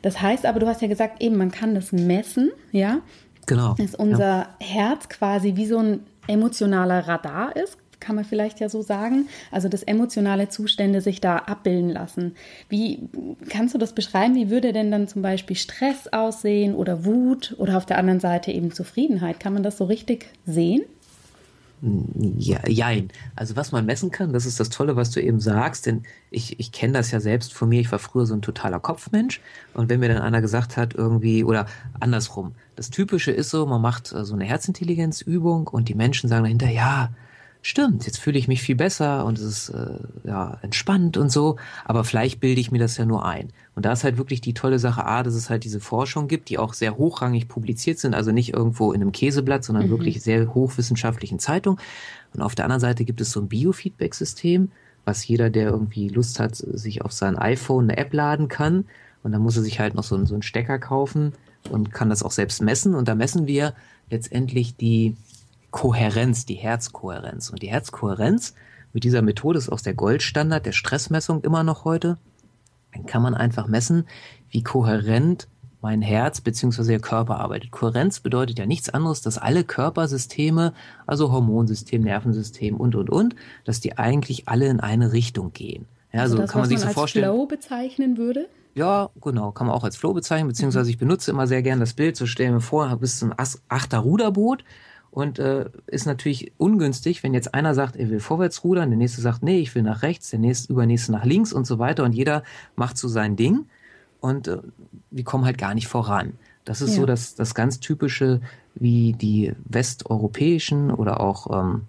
Das heißt aber, du hast ja gesagt, eben, man kann das messen, ja. Genau. Dass unser ja. Herz quasi wie so ein emotionaler Radar ist, kann man vielleicht ja so sagen. Also dass emotionale Zustände sich da abbilden lassen. Wie kannst du das beschreiben? Wie würde denn dann zum Beispiel Stress aussehen oder Wut oder auf der anderen Seite eben Zufriedenheit? Kann man das so richtig sehen? Ja, jein. Also was man messen kann, das ist das Tolle, was du eben sagst, denn ich, ich kenne das ja selbst von mir, ich war früher so ein totaler Kopfmensch und wenn mir dann einer gesagt hat, irgendwie, oder andersrum, das Typische ist so, man macht so eine Herzintelligenzübung und die Menschen sagen dahinter, ja, stimmt, jetzt fühle ich mich viel besser und es ist äh, ja entspannt und so, aber vielleicht bilde ich mir das ja nur ein. Und da ist halt wirklich die tolle Sache, A, dass es halt diese Forschung gibt, die auch sehr hochrangig publiziert sind, also nicht irgendwo in einem Käseblatt, sondern mhm. wirklich sehr hochwissenschaftlichen Zeitungen. Und auf der anderen Seite gibt es so ein Biofeedback-System, was jeder, der irgendwie Lust hat, sich auf sein iPhone eine App laden kann. Und dann muss er sich halt noch so, so einen Stecker kaufen und kann das auch selbst messen. Und da messen wir letztendlich die Kohärenz, die Herzkohärenz. Und die Herzkohärenz mit dieser Methode ist auch der Goldstandard der Stressmessung immer noch heute. Dann kann man einfach messen, wie kohärent mein Herz bzw. der Körper arbeitet. Kohärenz bedeutet ja nichts anderes, dass alle Körpersysteme, also Hormonsystem, Nervensystem und und und, dass die eigentlich alle in eine Richtung gehen. Ja, also, das, kann man sich so vorstellen. Flow bezeichnen würde? Ja, genau, kann man auch als Flow bezeichnen, beziehungsweise ich benutze immer sehr gern das Bild, so stellen wir vor, bist ein achter Ruderboot und äh, ist natürlich ungünstig, wenn jetzt einer sagt, er will vorwärts rudern, der nächste sagt, nee, ich will nach rechts, der nächste übernächste nach links und so weiter und jeder macht so sein Ding und äh, wir kommen halt gar nicht voran. Das ist ja. so das, das ganz typische, wie die westeuropäischen oder auch ähm,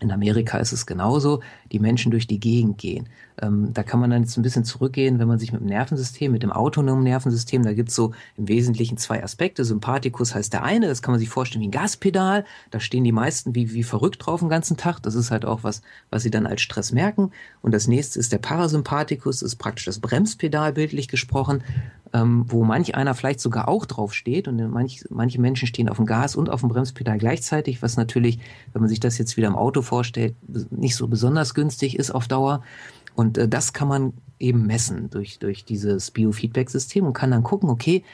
in Amerika ist es genauso, die Menschen durch die Gegend gehen. Ähm, da kann man dann jetzt ein bisschen zurückgehen, wenn man sich mit dem Nervensystem, mit dem autonomen Nervensystem, da gibt's so im Wesentlichen zwei Aspekte. Sympathikus heißt der eine, das kann man sich vorstellen wie ein Gaspedal. Da stehen die meisten wie, wie verrückt drauf den ganzen Tag. Das ist halt auch was, was sie dann als Stress merken. Und das nächste ist der Parasympathikus, ist praktisch das Bremspedal, bildlich gesprochen ähm, wo manch einer vielleicht sogar auch drauf steht und manch, manche Menschen stehen auf dem Gas und auf dem Bremspedal gleichzeitig, was natürlich, wenn man sich das jetzt wieder im Auto vorstellt, nicht so besonders günstig ist auf Dauer. Und äh, das kann man eben messen durch, durch dieses Biofeedback-System und kann dann gucken, okay,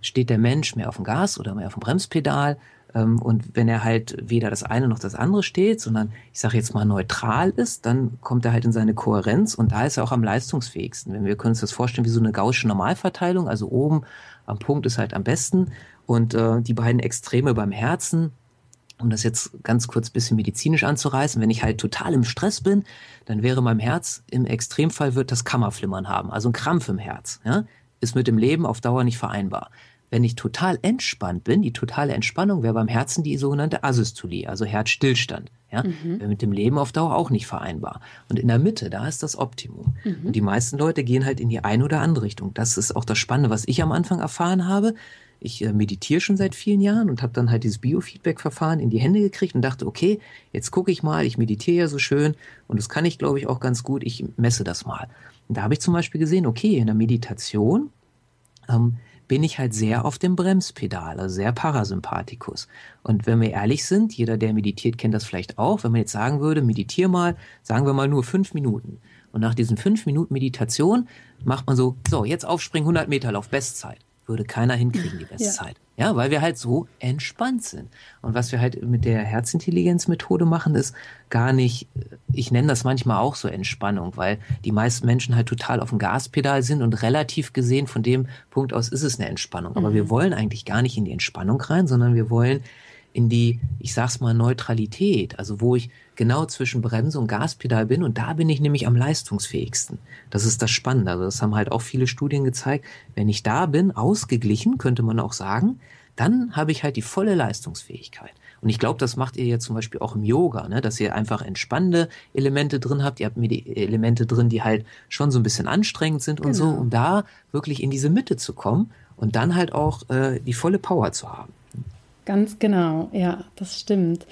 steht der Mensch mehr auf dem Gas oder mehr auf dem Bremspedal? Ähm, und wenn er halt weder das eine noch das andere steht, sondern ich sage jetzt mal neutral ist, dann kommt er halt in seine Kohärenz und da ist er auch am leistungsfähigsten. Wenn wir können uns das vorstellen wie so eine gaussische Normalverteilung, also oben am Punkt ist halt am besten und äh, die beiden Extreme beim Herzen, um das jetzt ganz kurz bisschen medizinisch anzureißen, wenn ich halt total im Stress bin, dann wäre meinem Herz im Extremfall wird das Kammerflimmern haben, also ein Krampf im Herz, ja, ist mit dem Leben auf Dauer nicht vereinbar. Wenn ich total entspannt bin, die totale Entspannung wäre beim Herzen die sogenannte Asystolie, also Herzstillstand. Ja, mhm. wäre mit dem Leben auf Dauer auch nicht vereinbar. Und in der Mitte, da ist das Optimum. Mhm. Und die meisten Leute gehen halt in die eine oder andere Richtung. Das ist auch das Spannende, was ich am Anfang erfahren habe. Ich äh, meditiere schon seit vielen Jahren und habe dann halt dieses Biofeedback-Verfahren in die Hände gekriegt und dachte, okay, jetzt gucke ich mal, ich meditiere ja so schön und das kann ich, glaube ich, auch ganz gut. Ich messe das mal. Und da habe ich zum Beispiel gesehen, okay, in der Meditation ähm, bin ich halt sehr auf dem Bremspedal, also sehr Parasympathikus. Und wenn wir ehrlich sind, jeder, der meditiert, kennt das vielleicht auch, wenn man jetzt sagen würde, meditiere mal, sagen wir mal nur fünf Minuten. Und nach diesen fünf Minuten Meditation macht man so, so, jetzt aufspringen, 100 Meter Lauf, Bestzeit würde keiner hinkriegen, die Bestzeit. Ja. ja, weil wir halt so entspannt sind. Und was wir halt mit der Herzintelligenzmethode machen, ist gar nicht, ich nenne das manchmal auch so Entspannung, weil die meisten Menschen halt total auf dem Gaspedal sind und relativ gesehen von dem Punkt aus ist es eine Entspannung. Aber mhm. wir wollen eigentlich gar nicht in die Entspannung rein, sondern wir wollen in die, ich sag's mal, Neutralität, also wo ich genau zwischen Bremse und Gaspedal bin und da bin ich nämlich am leistungsfähigsten. Das ist das Spannende. Also das haben halt auch viele Studien gezeigt. Wenn ich da bin, ausgeglichen, könnte man auch sagen, dann habe ich halt die volle Leistungsfähigkeit. Und ich glaube, das macht ihr ja zum Beispiel auch im Yoga, ne? dass ihr einfach entspannende Elemente drin habt. Ihr habt mir die Elemente drin, die halt schon so ein bisschen anstrengend sind und so, genau. um da wirklich in diese Mitte zu kommen und dann halt auch äh, die volle Power zu haben. Ganz genau, ja, das stimmt.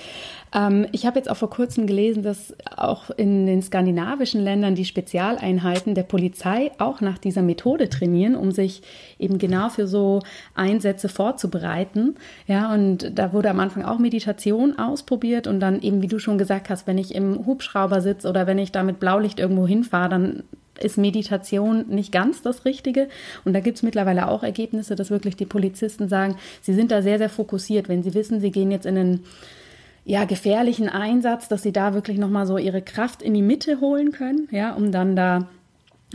Ähm, ich habe jetzt auch vor kurzem gelesen, dass auch in den skandinavischen Ländern die Spezialeinheiten der Polizei auch nach dieser Methode trainieren, um sich eben genau für so Einsätze vorzubereiten. Ja, und da wurde am Anfang auch Meditation ausprobiert und dann eben, wie du schon gesagt hast, wenn ich im Hubschrauber sitze oder wenn ich da mit Blaulicht irgendwo hinfahre, dann ist Meditation nicht ganz das Richtige. Und da gibt es mittlerweile auch Ergebnisse, dass wirklich die Polizisten sagen, sie sind da sehr, sehr fokussiert. Wenn sie wissen, sie gehen jetzt in einen ja, gefährlichen Einsatz, dass sie da wirklich nochmal so ihre Kraft in die Mitte holen können, ja, um dann da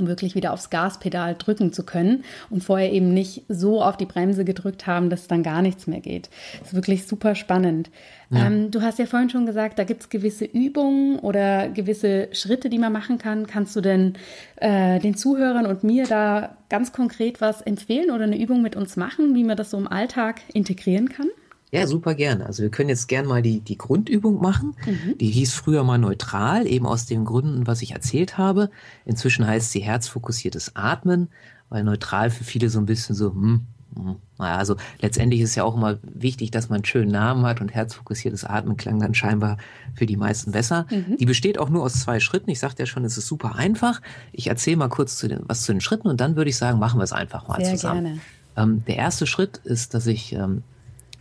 wirklich wieder aufs Gaspedal drücken zu können und vorher eben nicht so auf die Bremse gedrückt haben, dass dann gar nichts mehr geht. Das ist wirklich super spannend. Ja. Ähm, du hast ja vorhin schon gesagt, da gibt es gewisse Übungen oder gewisse Schritte, die man machen kann. Kannst du denn äh, den Zuhörern und mir da ganz konkret was empfehlen oder eine Übung mit uns machen, wie man das so im Alltag integrieren kann? Ja, super gerne. Also wir können jetzt gerne mal die, die Grundübung machen. Mhm. Die hieß früher mal neutral, eben aus den Gründen, was ich erzählt habe. Inzwischen heißt sie herzfokussiertes Atmen, weil neutral für viele so ein bisschen so, hm, hm. Naja, also letztendlich ist ja auch immer wichtig, dass man einen schönen Namen hat und herzfokussiertes Atmen klang dann scheinbar für die meisten besser. Mhm. Die besteht auch nur aus zwei Schritten. Ich sagte ja schon, es ist super einfach. Ich erzähle mal kurz zu den, was zu den Schritten und dann würde ich sagen, machen wir es einfach mal Sehr zusammen. Gerne. Ähm, der erste Schritt ist, dass ich ähm,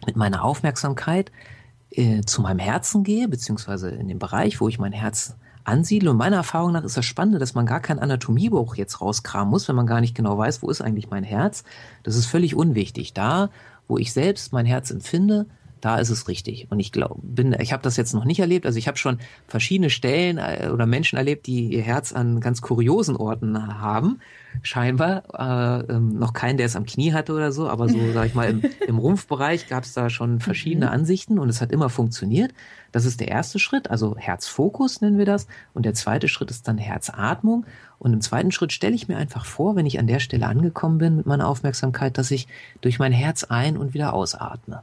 mit meiner Aufmerksamkeit äh, zu meinem Herzen gehe, beziehungsweise in den Bereich, wo ich mein Herz ansiedle. Und meiner Erfahrung nach ist das Spannende, dass man gar kein Anatomiebuch jetzt rauskramen muss, wenn man gar nicht genau weiß, wo ist eigentlich mein Herz. Das ist völlig unwichtig. Da, wo ich selbst mein Herz empfinde, da ist es richtig. Und ich glaube, bin, ich habe das jetzt noch nicht erlebt. Also ich habe schon verschiedene Stellen äh, oder Menschen erlebt, die ihr Herz an ganz kuriosen Orten haben. Scheinbar äh, ähm, noch keinen, der es am Knie hatte oder so, aber so sag ich mal im, (laughs) im Rumpfbereich gab es da schon verschiedene mhm. Ansichten und es hat immer funktioniert. Das ist der erste Schritt, also Herzfokus nennen wir das. Und der zweite Schritt ist dann Herzatmung. Und im zweiten Schritt stelle ich mir einfach vor, wenn ich an der Stelle angekommen bin mit meiner Aufmerksamkeit, dass ich durch mein Herz ein- und wieder ausatme.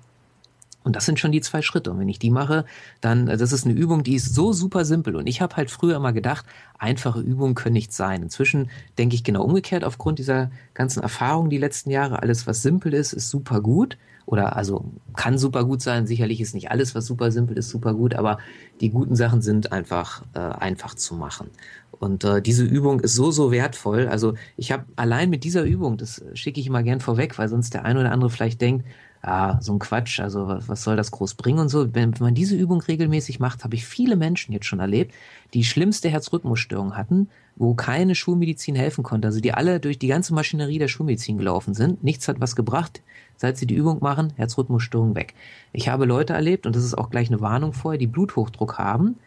Und das sind schon die zwei Schritte. Und wenn ich die mache, dann, äh, das ist eine Übung, die ist so super simpel. Und ich habe halt früher immer gedacht, einfache Übungen können nicht sein. Inzwischen denke ich genau umgekehrt aufgrund dieser ganzen Erfahrungen die letzten Jahre. Alles, was simpel ist, ist super gut. Oder also kann super gut sein. Sicherlich ist nicht alles, was super simpel ist, super gut. Aber die guten Sachen sind einfach äh, einfach zu machen. Und äh, diese Übung ist so, so wertvoll. Also ich habe allein mit dieser Übung, das schicke ich immer gern vorweg, weil sonst der ein oder andere vielleicht denkt, ja, so ein Quatsch, also was, was soll das groß bringen und so. Wenn, wenn man diese Übung regelmäßig macht, habe ich viele Menschen jetzt schon erlebt, die schlimmste Herzrhythmusstörung hatten, wo keine Schulmedizin helfen konnte, also die alle durch die ganze Maschinerie der Schulmedizin gelaufen sind. Nichts hat was gebracht. Seit sie die Übung machen, Herzrhythmusstörung weg. Ich habe Leute erlebt, und das ist auch gleich eine Warnung vorher, die Bluthochdruck haben.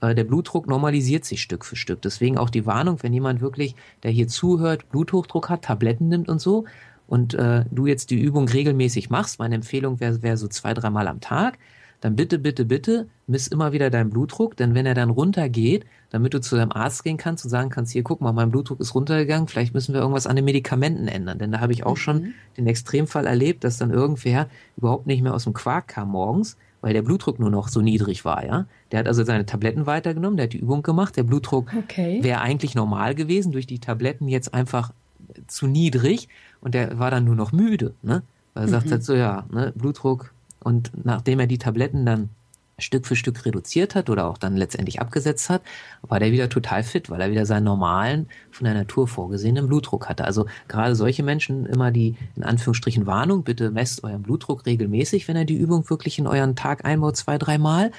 Äh, der Blutdruck normalisiert sich Stück für Stück. Deswegen auch die Warnung, wenn jemand wirklich, der hier zuhört, Bluthochdruck hat, Tabletten nimmt und so, und äh, du jetzt die Übung regelmäßig machst, meine Empfehlung wäre wär so zwei, dreimal am Tag, dann bitte, bitte, bitte miss immer wieder deinen Blutdruck, denn wenn er dann runtergeht, damit du zu deinem Arzt gehen kannst und sagen kannst, hier, guck mal, mein Blutdruck ist runtergegangen, vielleicht müssen wir irgendwas an den Medikamenten ändern. Denn da habe ich auch mhm. schon den Extremfall erlebt, dass dann irgendwer überhaupt nicht mehr aus dem Quark kam morgens, weil der Blutdruck nur noch so niedrig war, ja. Der hat also seine Tabletten weitergenommen, der hat die Übung gemacht, der Blutdruck okay. wäre eigentlich normal gewesen, durch die Tabletten jetzt einfach zu niedrig und der war dann nur noch müde, ne? Weil er mhm. sagt halt so, ja, ne, Blutdruck und nachdem er die Tabletten dann Stück für Stück reduziert hat oder auch dann letztendlich abgesetzt hat, war der wieder total fit, weil er wieder seinen normalen, von der Natur vorgesehenen Blutdruck hatte. Also gerade solche Menschen immer die in Anführungsstrichen Warnung, bitte messt euren Blutdruck regelmäßig, wenn ihr die Übung wirklich in euren Tag einbaut, zwei, dreimal.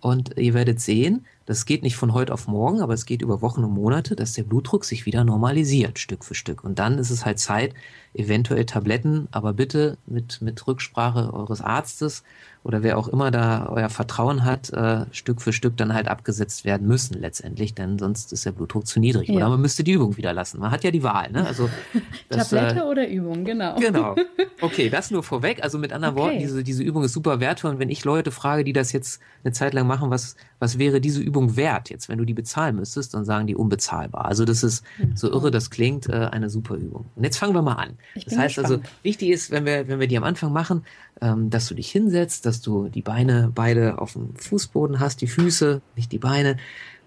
Und ihr werdet sehen, das geht nicht von heute auf morgen, aber es geht über Wochen und Monate, dass der Blutdruck sich wieder normalisiert, Stück für Stück. Und dann ist es halt Zeit, eventuell Tabletten, aber bitte mit, mit Rücksprache eures Arztes oder wer auch immer da euer Vertrauen hat, äh, Stück für Stück dann halt abgesetzt werden müssen letztendlich, denn sonst ist der Blutdruck zu niedrig. Ja. Oder man müsste die Übung wieder lassen. Man hat ja die Wahl. Ne? Also (laughs) das, Tablette äh, oder Übung, genau. Genau. (laughs) Okay, das nur vorweg. Also mit anderen okay. Worten, diese, diese Übung ist super wertvoll. Und wenn ich Leute frage, die das jetzt eine Zeit lang machen, was, was wäre diese Übung wert jetzt, wenn du die bezahlen müsstest, dann sagen die unbezahlbar. Also das ist so irre, das klingt, äh, eine super Übung. Und jetzt fangen wir mal an. Ich das heißt also, gespannt. also, wichtig ist, wenn wir, wenn wir die am Anfang machen, ähm, dass du dich hinsetzt, dass du die Beine beide auf dem Fußboden hast, die Füße, nicht die Beine,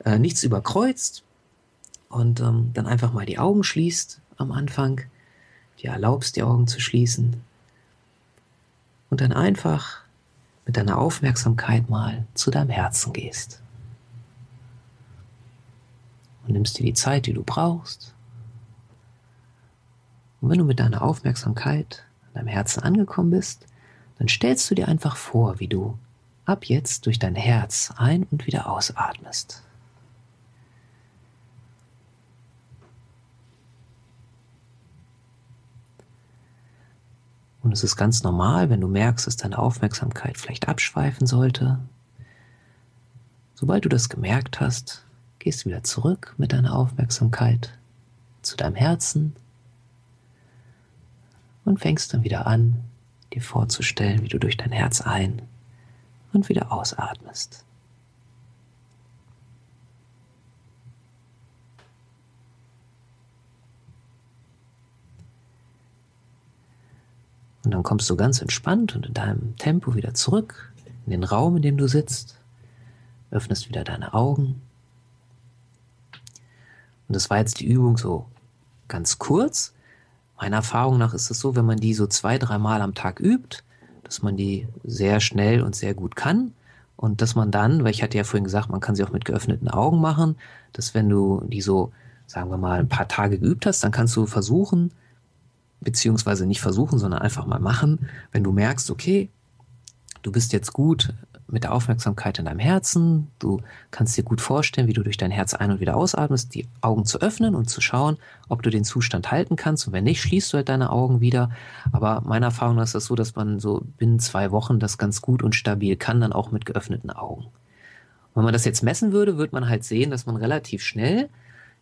äh, nichts überkreuzt und ähm, dann einfach mal die Augen schließt am Anfang, dir erlaubst, die Augen zu schließen und dann einfach mit deiner Aufmerksamkeit mal zu deinem Herzen gehst. Und nimmst dir die Zeit, die du brauchst. Und wenn du mit deiner Aufmerksamkeit an deinem Herzen angekommen bist, dann stellst du dir einfach vor, wie du ab jetzt durch dein Herz ein- und wieder ausatmest. Und es ist ganz normal, wenn du merkst, dass deine Aufmerksamkeit vielleicht abschweifen sollte. Sobald du das gemerkt hast, gehst du wieder zurück mit deiner Aufmerksamkeit zu deinem Herzen und fängst dann wieder an, dir vorzustellen, wie du durch dein Herz ein und wieder ausatmest. Und dann kommst du ganz entspannt und in deinem Tempo wieder zurück in den Raum, in dem du sitzt, öffnest wieder deine Augen. Und das war jetzt die Übung so ganz kurz, Meiner Erfahrung nach ist es so, wenn man die so zwei, dreimal am Tag übt, dass man die sehr schnell und sehr gut kann. Und dass man dann, weil ich hatte ja vorhin gesagt, man kann sie auch mit geöffneten Augen machen, dass wenn du die so, sagen wir mal, ein paar Tage geübt hast, dann kannst du versuchen, beziehungsweise nicht versuchen, sondern einfach mal machen, wenn du merkst, okay, du bist jetzt gut mit der Aufmerksamkeit in deinem Herzen. Du kannst dir gut vorstellen, wie du durch dein Herz ein- und wieder ausatmest, die Augen zu öffnen und zu schauen, ob du den Zustand halten kannst. Und wenn nicht, schließt du halt deine Augen wieder. Aber meiner Erfahrung nach ist das so, dass man so binnen zwei Wochen das ganz gut und stabil kann, dann auch mit geöffneten Augen. Und wenn man das jetzt messen würde, würde man halt sehen, dass man relativ schnell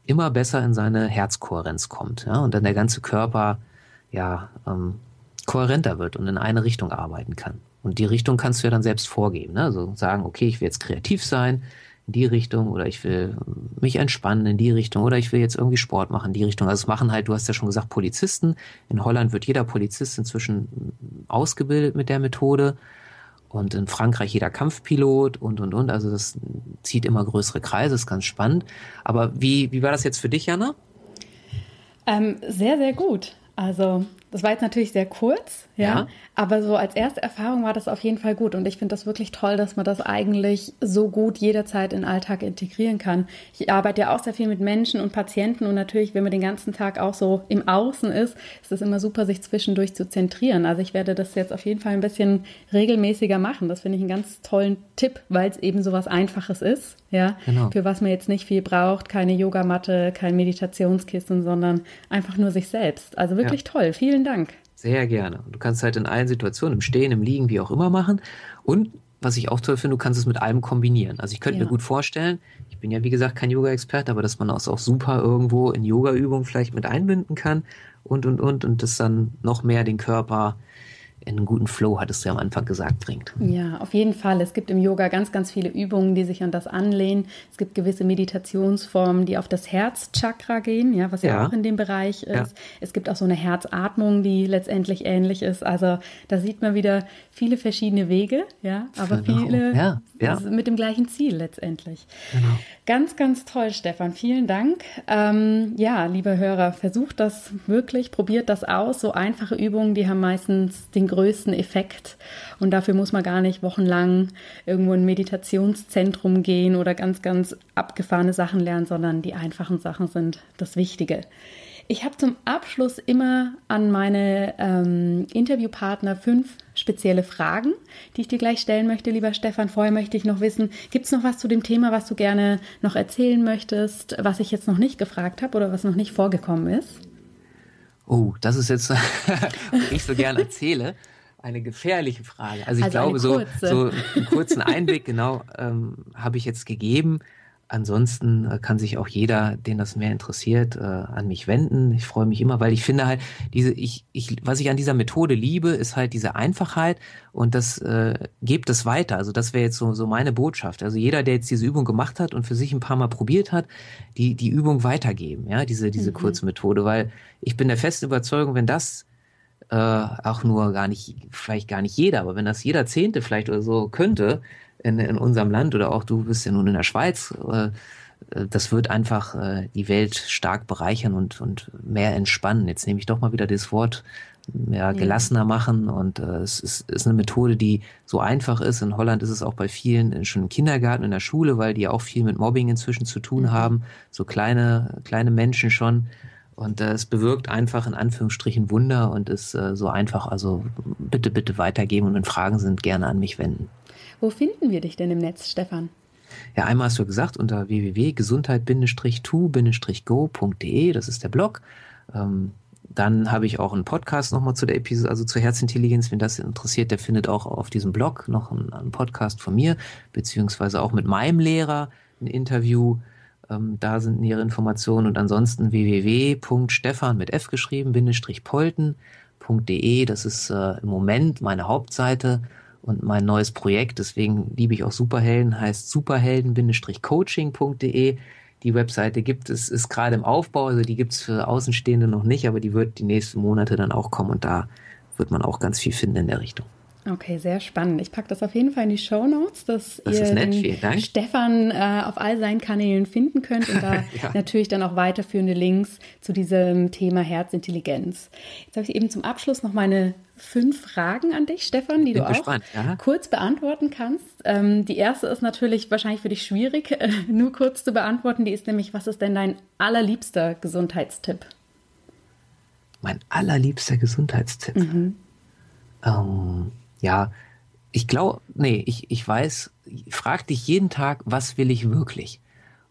immer besser in seine Herzkohärenz kommt. Ja? Und dann der ganze Körper ja ähm, kohärenter wird und in eine Richtung arbeiten kann. Und die Richtung kannst du ja dann selbst vorgeben. Ne? Also sagen, okay, ich will jetzt kreativ sein in die Richtung oder ich will mich entspannen in die Richtung oder ich will jetzt irgendwie Sport machen in die Richtung. Also es machen halt, du hast ja schon gesagt, Polizisten. In Holland wird jeder Polizist inzwischen ausgebildet mit der Methode und in Frankreich jeder Kampfpilot und und und. Also das zieht immer größere Kreise, ist ganz spannend. Aber wie, wie war das jetzt für dich, Jana? Ähm, sehr, sehr gut. Also, das war jetzt natürlich sehr kurz, ja, ja, aber so als erste Erfahrung war das auf jeden Fall gut und ich finde das wirklich toll, dass man das eigentlich so gut jederzeit in den Alltag integrieren kann. Ich arbeite ja auch sehr viel mit Menschen und Patienten und natürlich, wenn man den ganzen Tag auch so im Außen ist, ist es immer super, sich zwischendurch zu zentrieren. Also ich werde das jetzt auf jeden Fall ein bisschen regelmäßiger machen. Das finde ich einen ganz tollen Tipp, weil es eben so was Einfaches ist, ja, genau. für was man jetzt nicht viel braucht, keine Yogamatte, kein Meditationskissen, sondern einfach nur sich selbst. Also wirklich ja. toll. Vielen Dank. Sehr gerne. Du kannst halt in allen Situationen, im Stehen, im Liegen, wie auch immer machen. Und was ich auch toll finde, du kannst es mit allem kombinieren. Also ich könnte ja. mir gut vorstellen, ich bin ja wie gesagt kein Yoga-Experte, aber dass man das auch super irgendwo in Yoga-Übungen vielleicht mit einbinden kann und und und und das dann noch mehr den Körper in einen guten Flow, hattest du ja am Anfang gesagt, bringt. Ja, auf jeden Fall. Es gibt im Yoga ganz, ganz viele Übungen, die sich an das anlehnen. Es gibt gewisse Meditationsformen, die auf das Herzchakra gehen, ja, was ja, ja auch in dem Bereich ist. Ja. Es gibt auch so eine Herzatmung, die letztendlich ähnlich ist. Also da sieht man wieder viele verschiedene Wege, ja, aber genau. viele ja, ja. mit dem gleichen Ziel letztendlich. Genau. Ganz, ganz toll, Stefan. Vielen Dank. Ähm, ja, liebe Hörer, versucht das wirklich, probiert das aus. So einfache Übungen, die haben meistens den größten Effekt. Und dafür muss man gar nicht wochenlang irgendwo in ein Meditationszentrum gehen oder ganz, ganz abgefahrene Sachen lernen, sondern die einfachen Sachen sind das Wichtige. Ich habe zum Abschluss immer an meine ähm, Interviewpartner fünf spezielle Fragen, die ich dir gleich stellen möchte, lieber Stefan. Vorher möchte ich noch wissen, gibt es noch was zu dem Thema, was du gerne noch erzählen möchtest, was ich jetzt noch nicht gefragt habe oder was noch nicht vorgekommen ist? Oh, das ist jetzt, (laughs) was ich so gern erzähle, eine gefährliche Frage. Also ich also glaube, so, so einen kurzen Einblick, genau, ähm, habe ich jetzt gegeben. Ansonsten äh, kann sich auch jeder, den das mehr interessiert, äh, an mich wenden. Ich freue mich immer, weil ich finde halt, diese, ich, ich, was ich an dieser Methode liebe, ist halt diese Einfachheit und das äh, gibt es weiter. Also das wäre jetzt so, so meine Botschaft. Also jeder, der jetzt diese Übung gemacht hat und für sich ein paar Mal probiert hat, die, die Übung weitergeben, ja, diese, diese mhm. kurze Methode, weil ich bin der festen Überzeugung, wenn das äh, auch nur gar nicht, vielleicht gar nicht jeder, aber wenn das jeder Zehnte vielleicht oder so könnte, in, in unserem Land oder auch du bist ja nun in der Schweiz, äh, das wird einfach äh, die Welt stark bereichern und, und mehr entspannen. Jetzt nehme ich doch mal wieder das Wort ja, gelassener machen und äh, es ist, ist eine Methode, die so einfach ist. In Holland ist es auch bei vielen schon im Kindergarten, in der Schule, weil die auch viel mit Mobbing inzwischen zu tun mhm. haben. So kleine, kleine Menschen schon. Und äh, es bewirkt einfach in Anführungsstrichen Wunder und ist äh, so einfach. Also bitte, bitte weitergeben und wenn Fragen sind, gerne an mich wenden. Wo finden wir dich denn im Netz, Stefan? Ja, einmal hast du gesagt unter www.gesundheit-to-go.de, das ist der Blog. Ähm, dann habe ich auch einen Podcast nochmal zu der Episode, also zur Herzintelligenz. Wenn das interessiert, der findet auch auf diesem Blog noch einen, Podcast von mir, beziehungsweise auch mit meinem Lehrer ein Interview. Ähm, da sind nähere Informationen und ansonsten www.stefan mit F geschrieben, Bindestrich polten.de. Das ist äh, im Moment meine Hauptseite und mein neues Projekt, deswegen liebe ich auch Superhelden, heißt superhelden-coaching.de. Die Webseite gibt es, ist gerade im Aufbau, also die gibt es für Außenstehende noch nicht, aber die wird die nächsten Monate dann auch kommen und da wird man auch ganz viel finden in der Richtung. Okay, sehr spannend. Ich packe das auf jeden Fall in die Show Notes, dass das ihr nett, Stefan äh, auf all seinen Kanälen finden könnt und da (laughs) ja. natürlich dann auch weiterführende Links zu diesem Thema Herzintelligenz. Jetzt habe ich eben zum Abschluss noch meine fünf Fragen an dich, Stefan, die Bin du gespannt, auch ja. kurz beantworten kannst. Ähm, die erste ist natürlich wahrscheinlich für dich schwierig, äh, nur kurz zu beantworten. Die ist nämlich, was ist denn dein allerliebster Gesundheitstipp? Mein allerliebster Gesundheitstipp. Mhm. Ähm ja, ich glaube, nee, ich, ich weiß, frag dich jeden Tag, was will ich wirklich?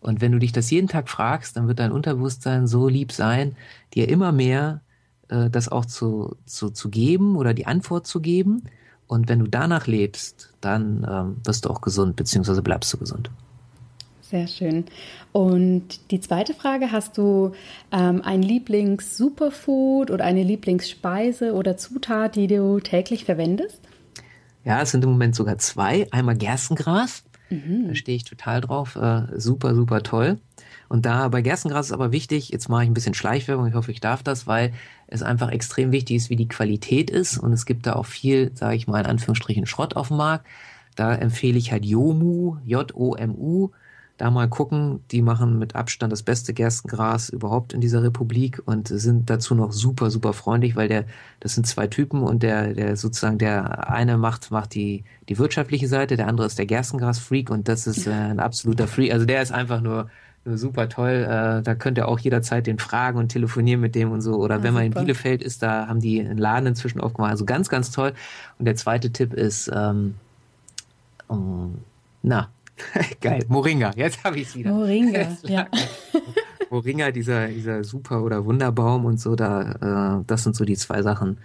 Und wenn du dich das jeden Tag fragst, dann wird dein Unterbewusstsein so lieb sein, dir immer mehr äh, das auch zu, zu, zu geben oder die Antwort zu geben. Und wenn du danach lebst, dann ähm, wirst du auch gesund, beziehungsweise bleibst du gesund. Sehr schön. Und die zweite Frage, hast du ähm, ein Lieblings-Superfood oder eine Lieblingsspeise oder Zutat, die du täglich verwendest? Ja, es sind im Moment sogar zwei. Einmal Gerstengras. Mhm. Da stehe ich total drauf. Äh, super, super toll. Und da bei Gerstengras ist aber wichtig, jetzt mache ich ein bisschen Schleichwerbung, ich hoffe, ich darf das, weil es einfach extrem wichtig ist, wie die Qualität ist. Und es gibt da auch viel, sage ich mal in Anführungsstrichen, Schrott auf dem Markt. Da empfehle ich halt Jomu, J-O-M-U. da mal gucken. Die machen mit Abstand das beste Gerstengras überhaupt in dieser Republik und sind dazu noch super, super freundlich, weil der, das sind zwei Typen und der, der sozusagen, der eine macht, macht die, die wirtschaftliche Seite, der andere ist der Gerstengras-Freak und das ist äh, ein absoluter Freak. Also der ist einfach nur, nur super toll. Äh, da könnt ihr auch jederzeit den fragen und telefonieren mit dem und so. Oder ja, wenn man super. in Bielefeld ist, da haben die einen Laden inzwischen aufgemacht. Also ganz, ganz toll. Und der zweite Tipp ist, ähm, um, na, (laughs) Geil, Moringa, jetzt habe ich es wieder. Moringa, ja. Moringa, dieser, dieser Super- oder Wunderbaum und so, da, äh, das sind so die zwei Sachen,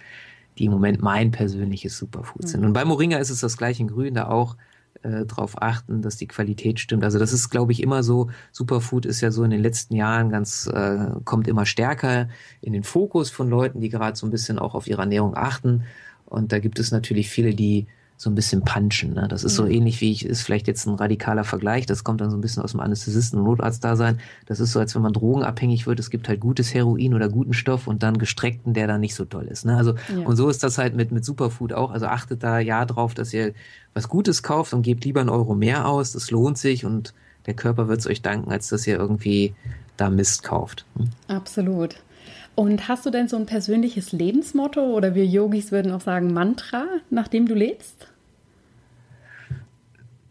die im Moment mein persönliches Superfood mhm. sind. Und bei Moringa ist es das gleiche in Grün, da auch äh, darauf achten, dass die Qualität stimmt. Also das ist, glaube ich, immer so. Superfood ist ja so in den letzten Jahren ganz, äh, kommt immer stärker in den Fokus von Leuten, die gerade so ein bisschen auch auf ihre Ernährung achten. Und da gibt es natürlich viele, die so ein bisschen punchen. Ne? Das ist so ähnlich wie ich, ist vielleicht jetzt ein radikaler Vergleich, das kommt dann so ein bisschen aus dem Anästhesisten- und Notarzt-Dasein. Das ist so, als wenn man drogenabhängig wird, es gibt halt gutes Heroin oder guten Stoff und dann gestreckten, der dann nicht so toll ist. Ne? Also, ja. und so ist das halt mit, mit Superfood auch. Also achtet da ja drauf, dass ihr was Gutes kauft und gebt lieber einen Euro mehr aus. Das lohnt sich und der Körper wird es euch danken, als dass ihr irgendwie da Mist kauft. Hm? Absolut. Und hast du denn so ein persönliches Lebensmotto oder wir Yogis würden auch sagen Mantra, nach dem du lebst?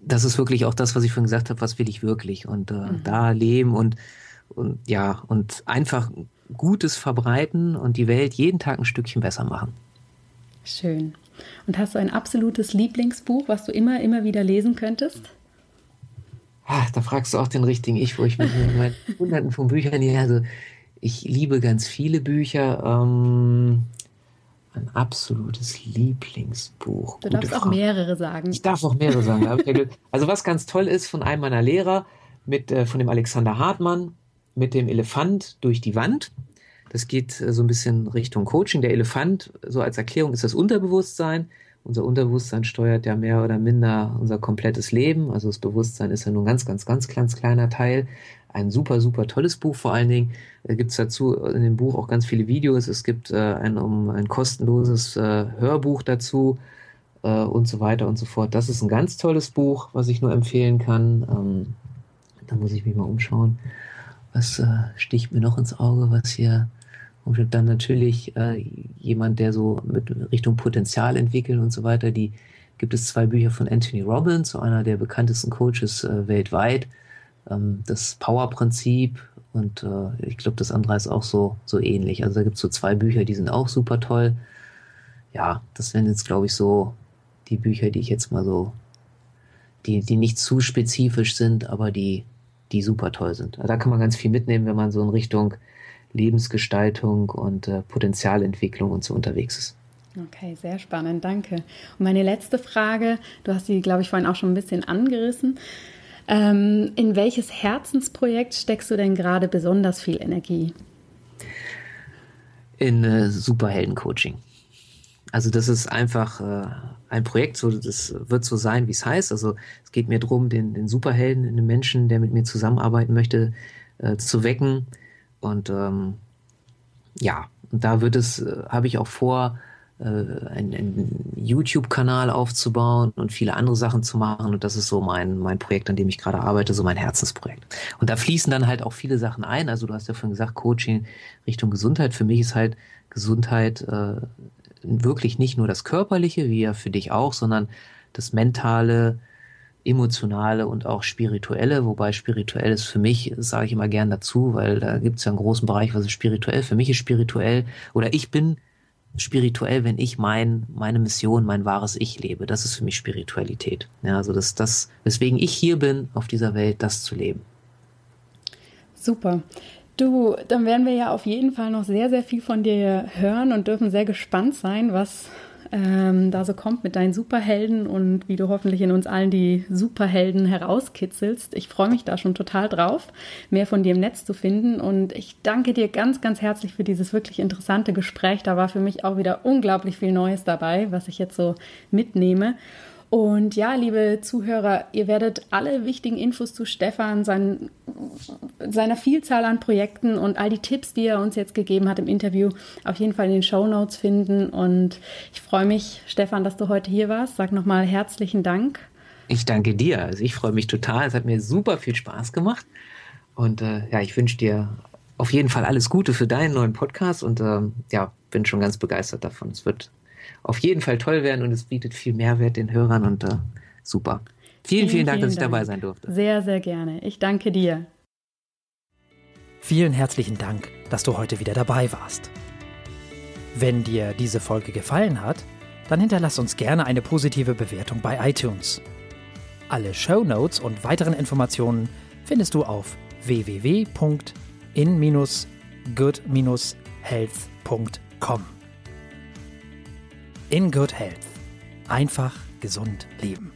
das ist wirklich auch das, was ich vorhin gesagt habe, was will ich wirklich und äh, mhm. da leben und, und ja, und einfach Gutes verbreiten und die Welt jeden Tag ein Stückchen besser machen. Schön. Und hast du ein absolutes Lieblingsbuch, was du immer, immer wieder lesen könntest? Ach, da fragst du auch den richtigen Ich, wo ich mit meinen Hunderten von Büchern hier, also ich liebe ganz viele Bücher. Ähm, ein absolutes Lieblingsbuch. Du Gute darfst Frage. auch mehrere sagen. Ich darf auch mehrere sagen. also was ganz toll ist von einem meiner Lehrer, mit, äh, von dem Alexander Hartmann, mit dem Elefant durch die Wand. Das geht äh, so ein bisschen Richtung Coaching. Der Elefant, so als Erklärung, ist das Unterbewusstsein. Unser Unterbewusstsein steuert ja mehr oder minder unser komplettes Leben. Also das Bewusstsein ist ja nur ein ganz, ganz, ganz, ganz kleiner Teil. Ein super, super tolles Buch vor allen Dingen. Gibt es dazu in dem Buch auch ganz viele Videos. Es gibt äh, ein, um, ein kostenloses äh, Hörbuch dazu äh, und so weiter und so fort. Das ist ein ganz tolles Buch, was ich nur empfehlen kann. Ähm, da muss ich mich mal umschauen. Was äh, sticht mir noch ins Auge, was hier und dann natürlich äh, jemand, der so mit Richtung Potenzial entwickeln und so weiter, die gibt es zwei Bücher von Anthony Robbins, so einer der bekanntesten Coaches äh, weltweit ähm, das Power-Prinzip und äh, ich glaube, das andere ist auch so, so ähnlich. Also da gibt es so zwei Bücher, die sind auch super toll. Ja, das wären jetzt, glaube ich, so die Bücher, die ich jetzt mal so, die, die nicht zu spezifisch sind, aber die, die super toll sind. Da kann man ganz viel mitnehmen, wenn man so in Richtung Lebensgestaltung und äh, Potenzialentwicklung und so unterwegs ist. Okay, sehr spannend, danke. Und meine letzte Frage, du hast sie, glaube ich, vorhin auch schon ein bisschen angerissen. Ähm, in welches Herzensprojekt steckst du denn gerade besonders viel Energie? In äh, Superhelden-Coaching. Also das ist einfach äh, ein Projekt, so das wird so sein, wie es heißt. Also es geht mir darum, den, den Superhelden, den Menschen, der mit mir zusammenarbeiten möchte, äh, zu wecken. Und ähm, ja, und da wird es, äh, habe ich auch vor, äh, einen, einen YouTube-Kanal aufzubauen und viele andere Sachen zu machen. Und das ist so mein, mein Projekt, an dem ich gerade arbeite, so mein Herzensprojekt. Und da fließen dann halt auch viele Sachen ein. Also du hast ja vorhin gesagt, Coaching Richtung Gesundheit. Für mich ist halt Gesundheit äh, wirklich nicht nur das Körperliche, wie ja für dich auch, sondern das Mentale, emotionale und auch spirituelle, wobei spirituell ist für mich, sage ich immer gern dazu, weil da gibt es ja einen großen Bereich, was ist spirituell. Für mich ist spirituell oder ich bin spirituell, wenn ich mein, meine Mission, mein wahres Ich lebe. Das ist für mich Spiritualität. Ja, also das, das, weswegen ich hier bin, auf dieser Welt, das zu leben. Super. Du, dann werden wir ja auf jeden Fall noch sehr, sehr viel von dir hören und dürfen sehr gespannt sein, was ähm, da so kommt mit deinen Superhelden und wie du hoffentlich in uns allen die Superhelden herauskitzelst. Ich freue mich da schon total drauf, mehr von dir im Netz zu finden. Und ich danke dir ganz, ganz herzlich für dieses wirklich interessante Gespräch. Da war für mich auch wieder unglaublich viel Neues dabei, was ich jetzt so mitnehme. Und ja, liebe Zuhörer, ihr werdet alle wichtigen Infos zu Stefan, sein, seiner Vielzahl an Projekten und all die Tipps, die er uns jetzt gegeben hat im Interview, auf jeden Fall in den Show Notes finden. Und ich freue mich, Stefan, dass du heute hier warst. Sag nochmal herzlichen Dank Ich danke dir. Also ich freue mich total. Es hat mir super viel Spaß gemacht. Und äh, ja, ich wünsche dir auf jeden Fall alles Gute für deinen neuen Podcast und äh, ja, bin schon ganz begeistert davon. Es wird auf jeden Fall toll werden und es bietet viel Mehrwert den Hörern und äh, super. Vielen, vielen, vielen Dank, vielen dass ich Dank. dabei sein durfte. Sehr, sehr gerne. Ich danke dir. Vielen herzlichen Dank, dass du heute wieder dabei warst. Wenn dir diese Folge gefallen hat, dann hinterlass uns gerne eine positive Bewertung bei iTunes. Alle Show Notes und weiteren Informationen findest du auf www.in-good-health.com. In Good Health. Einfach gesund leben.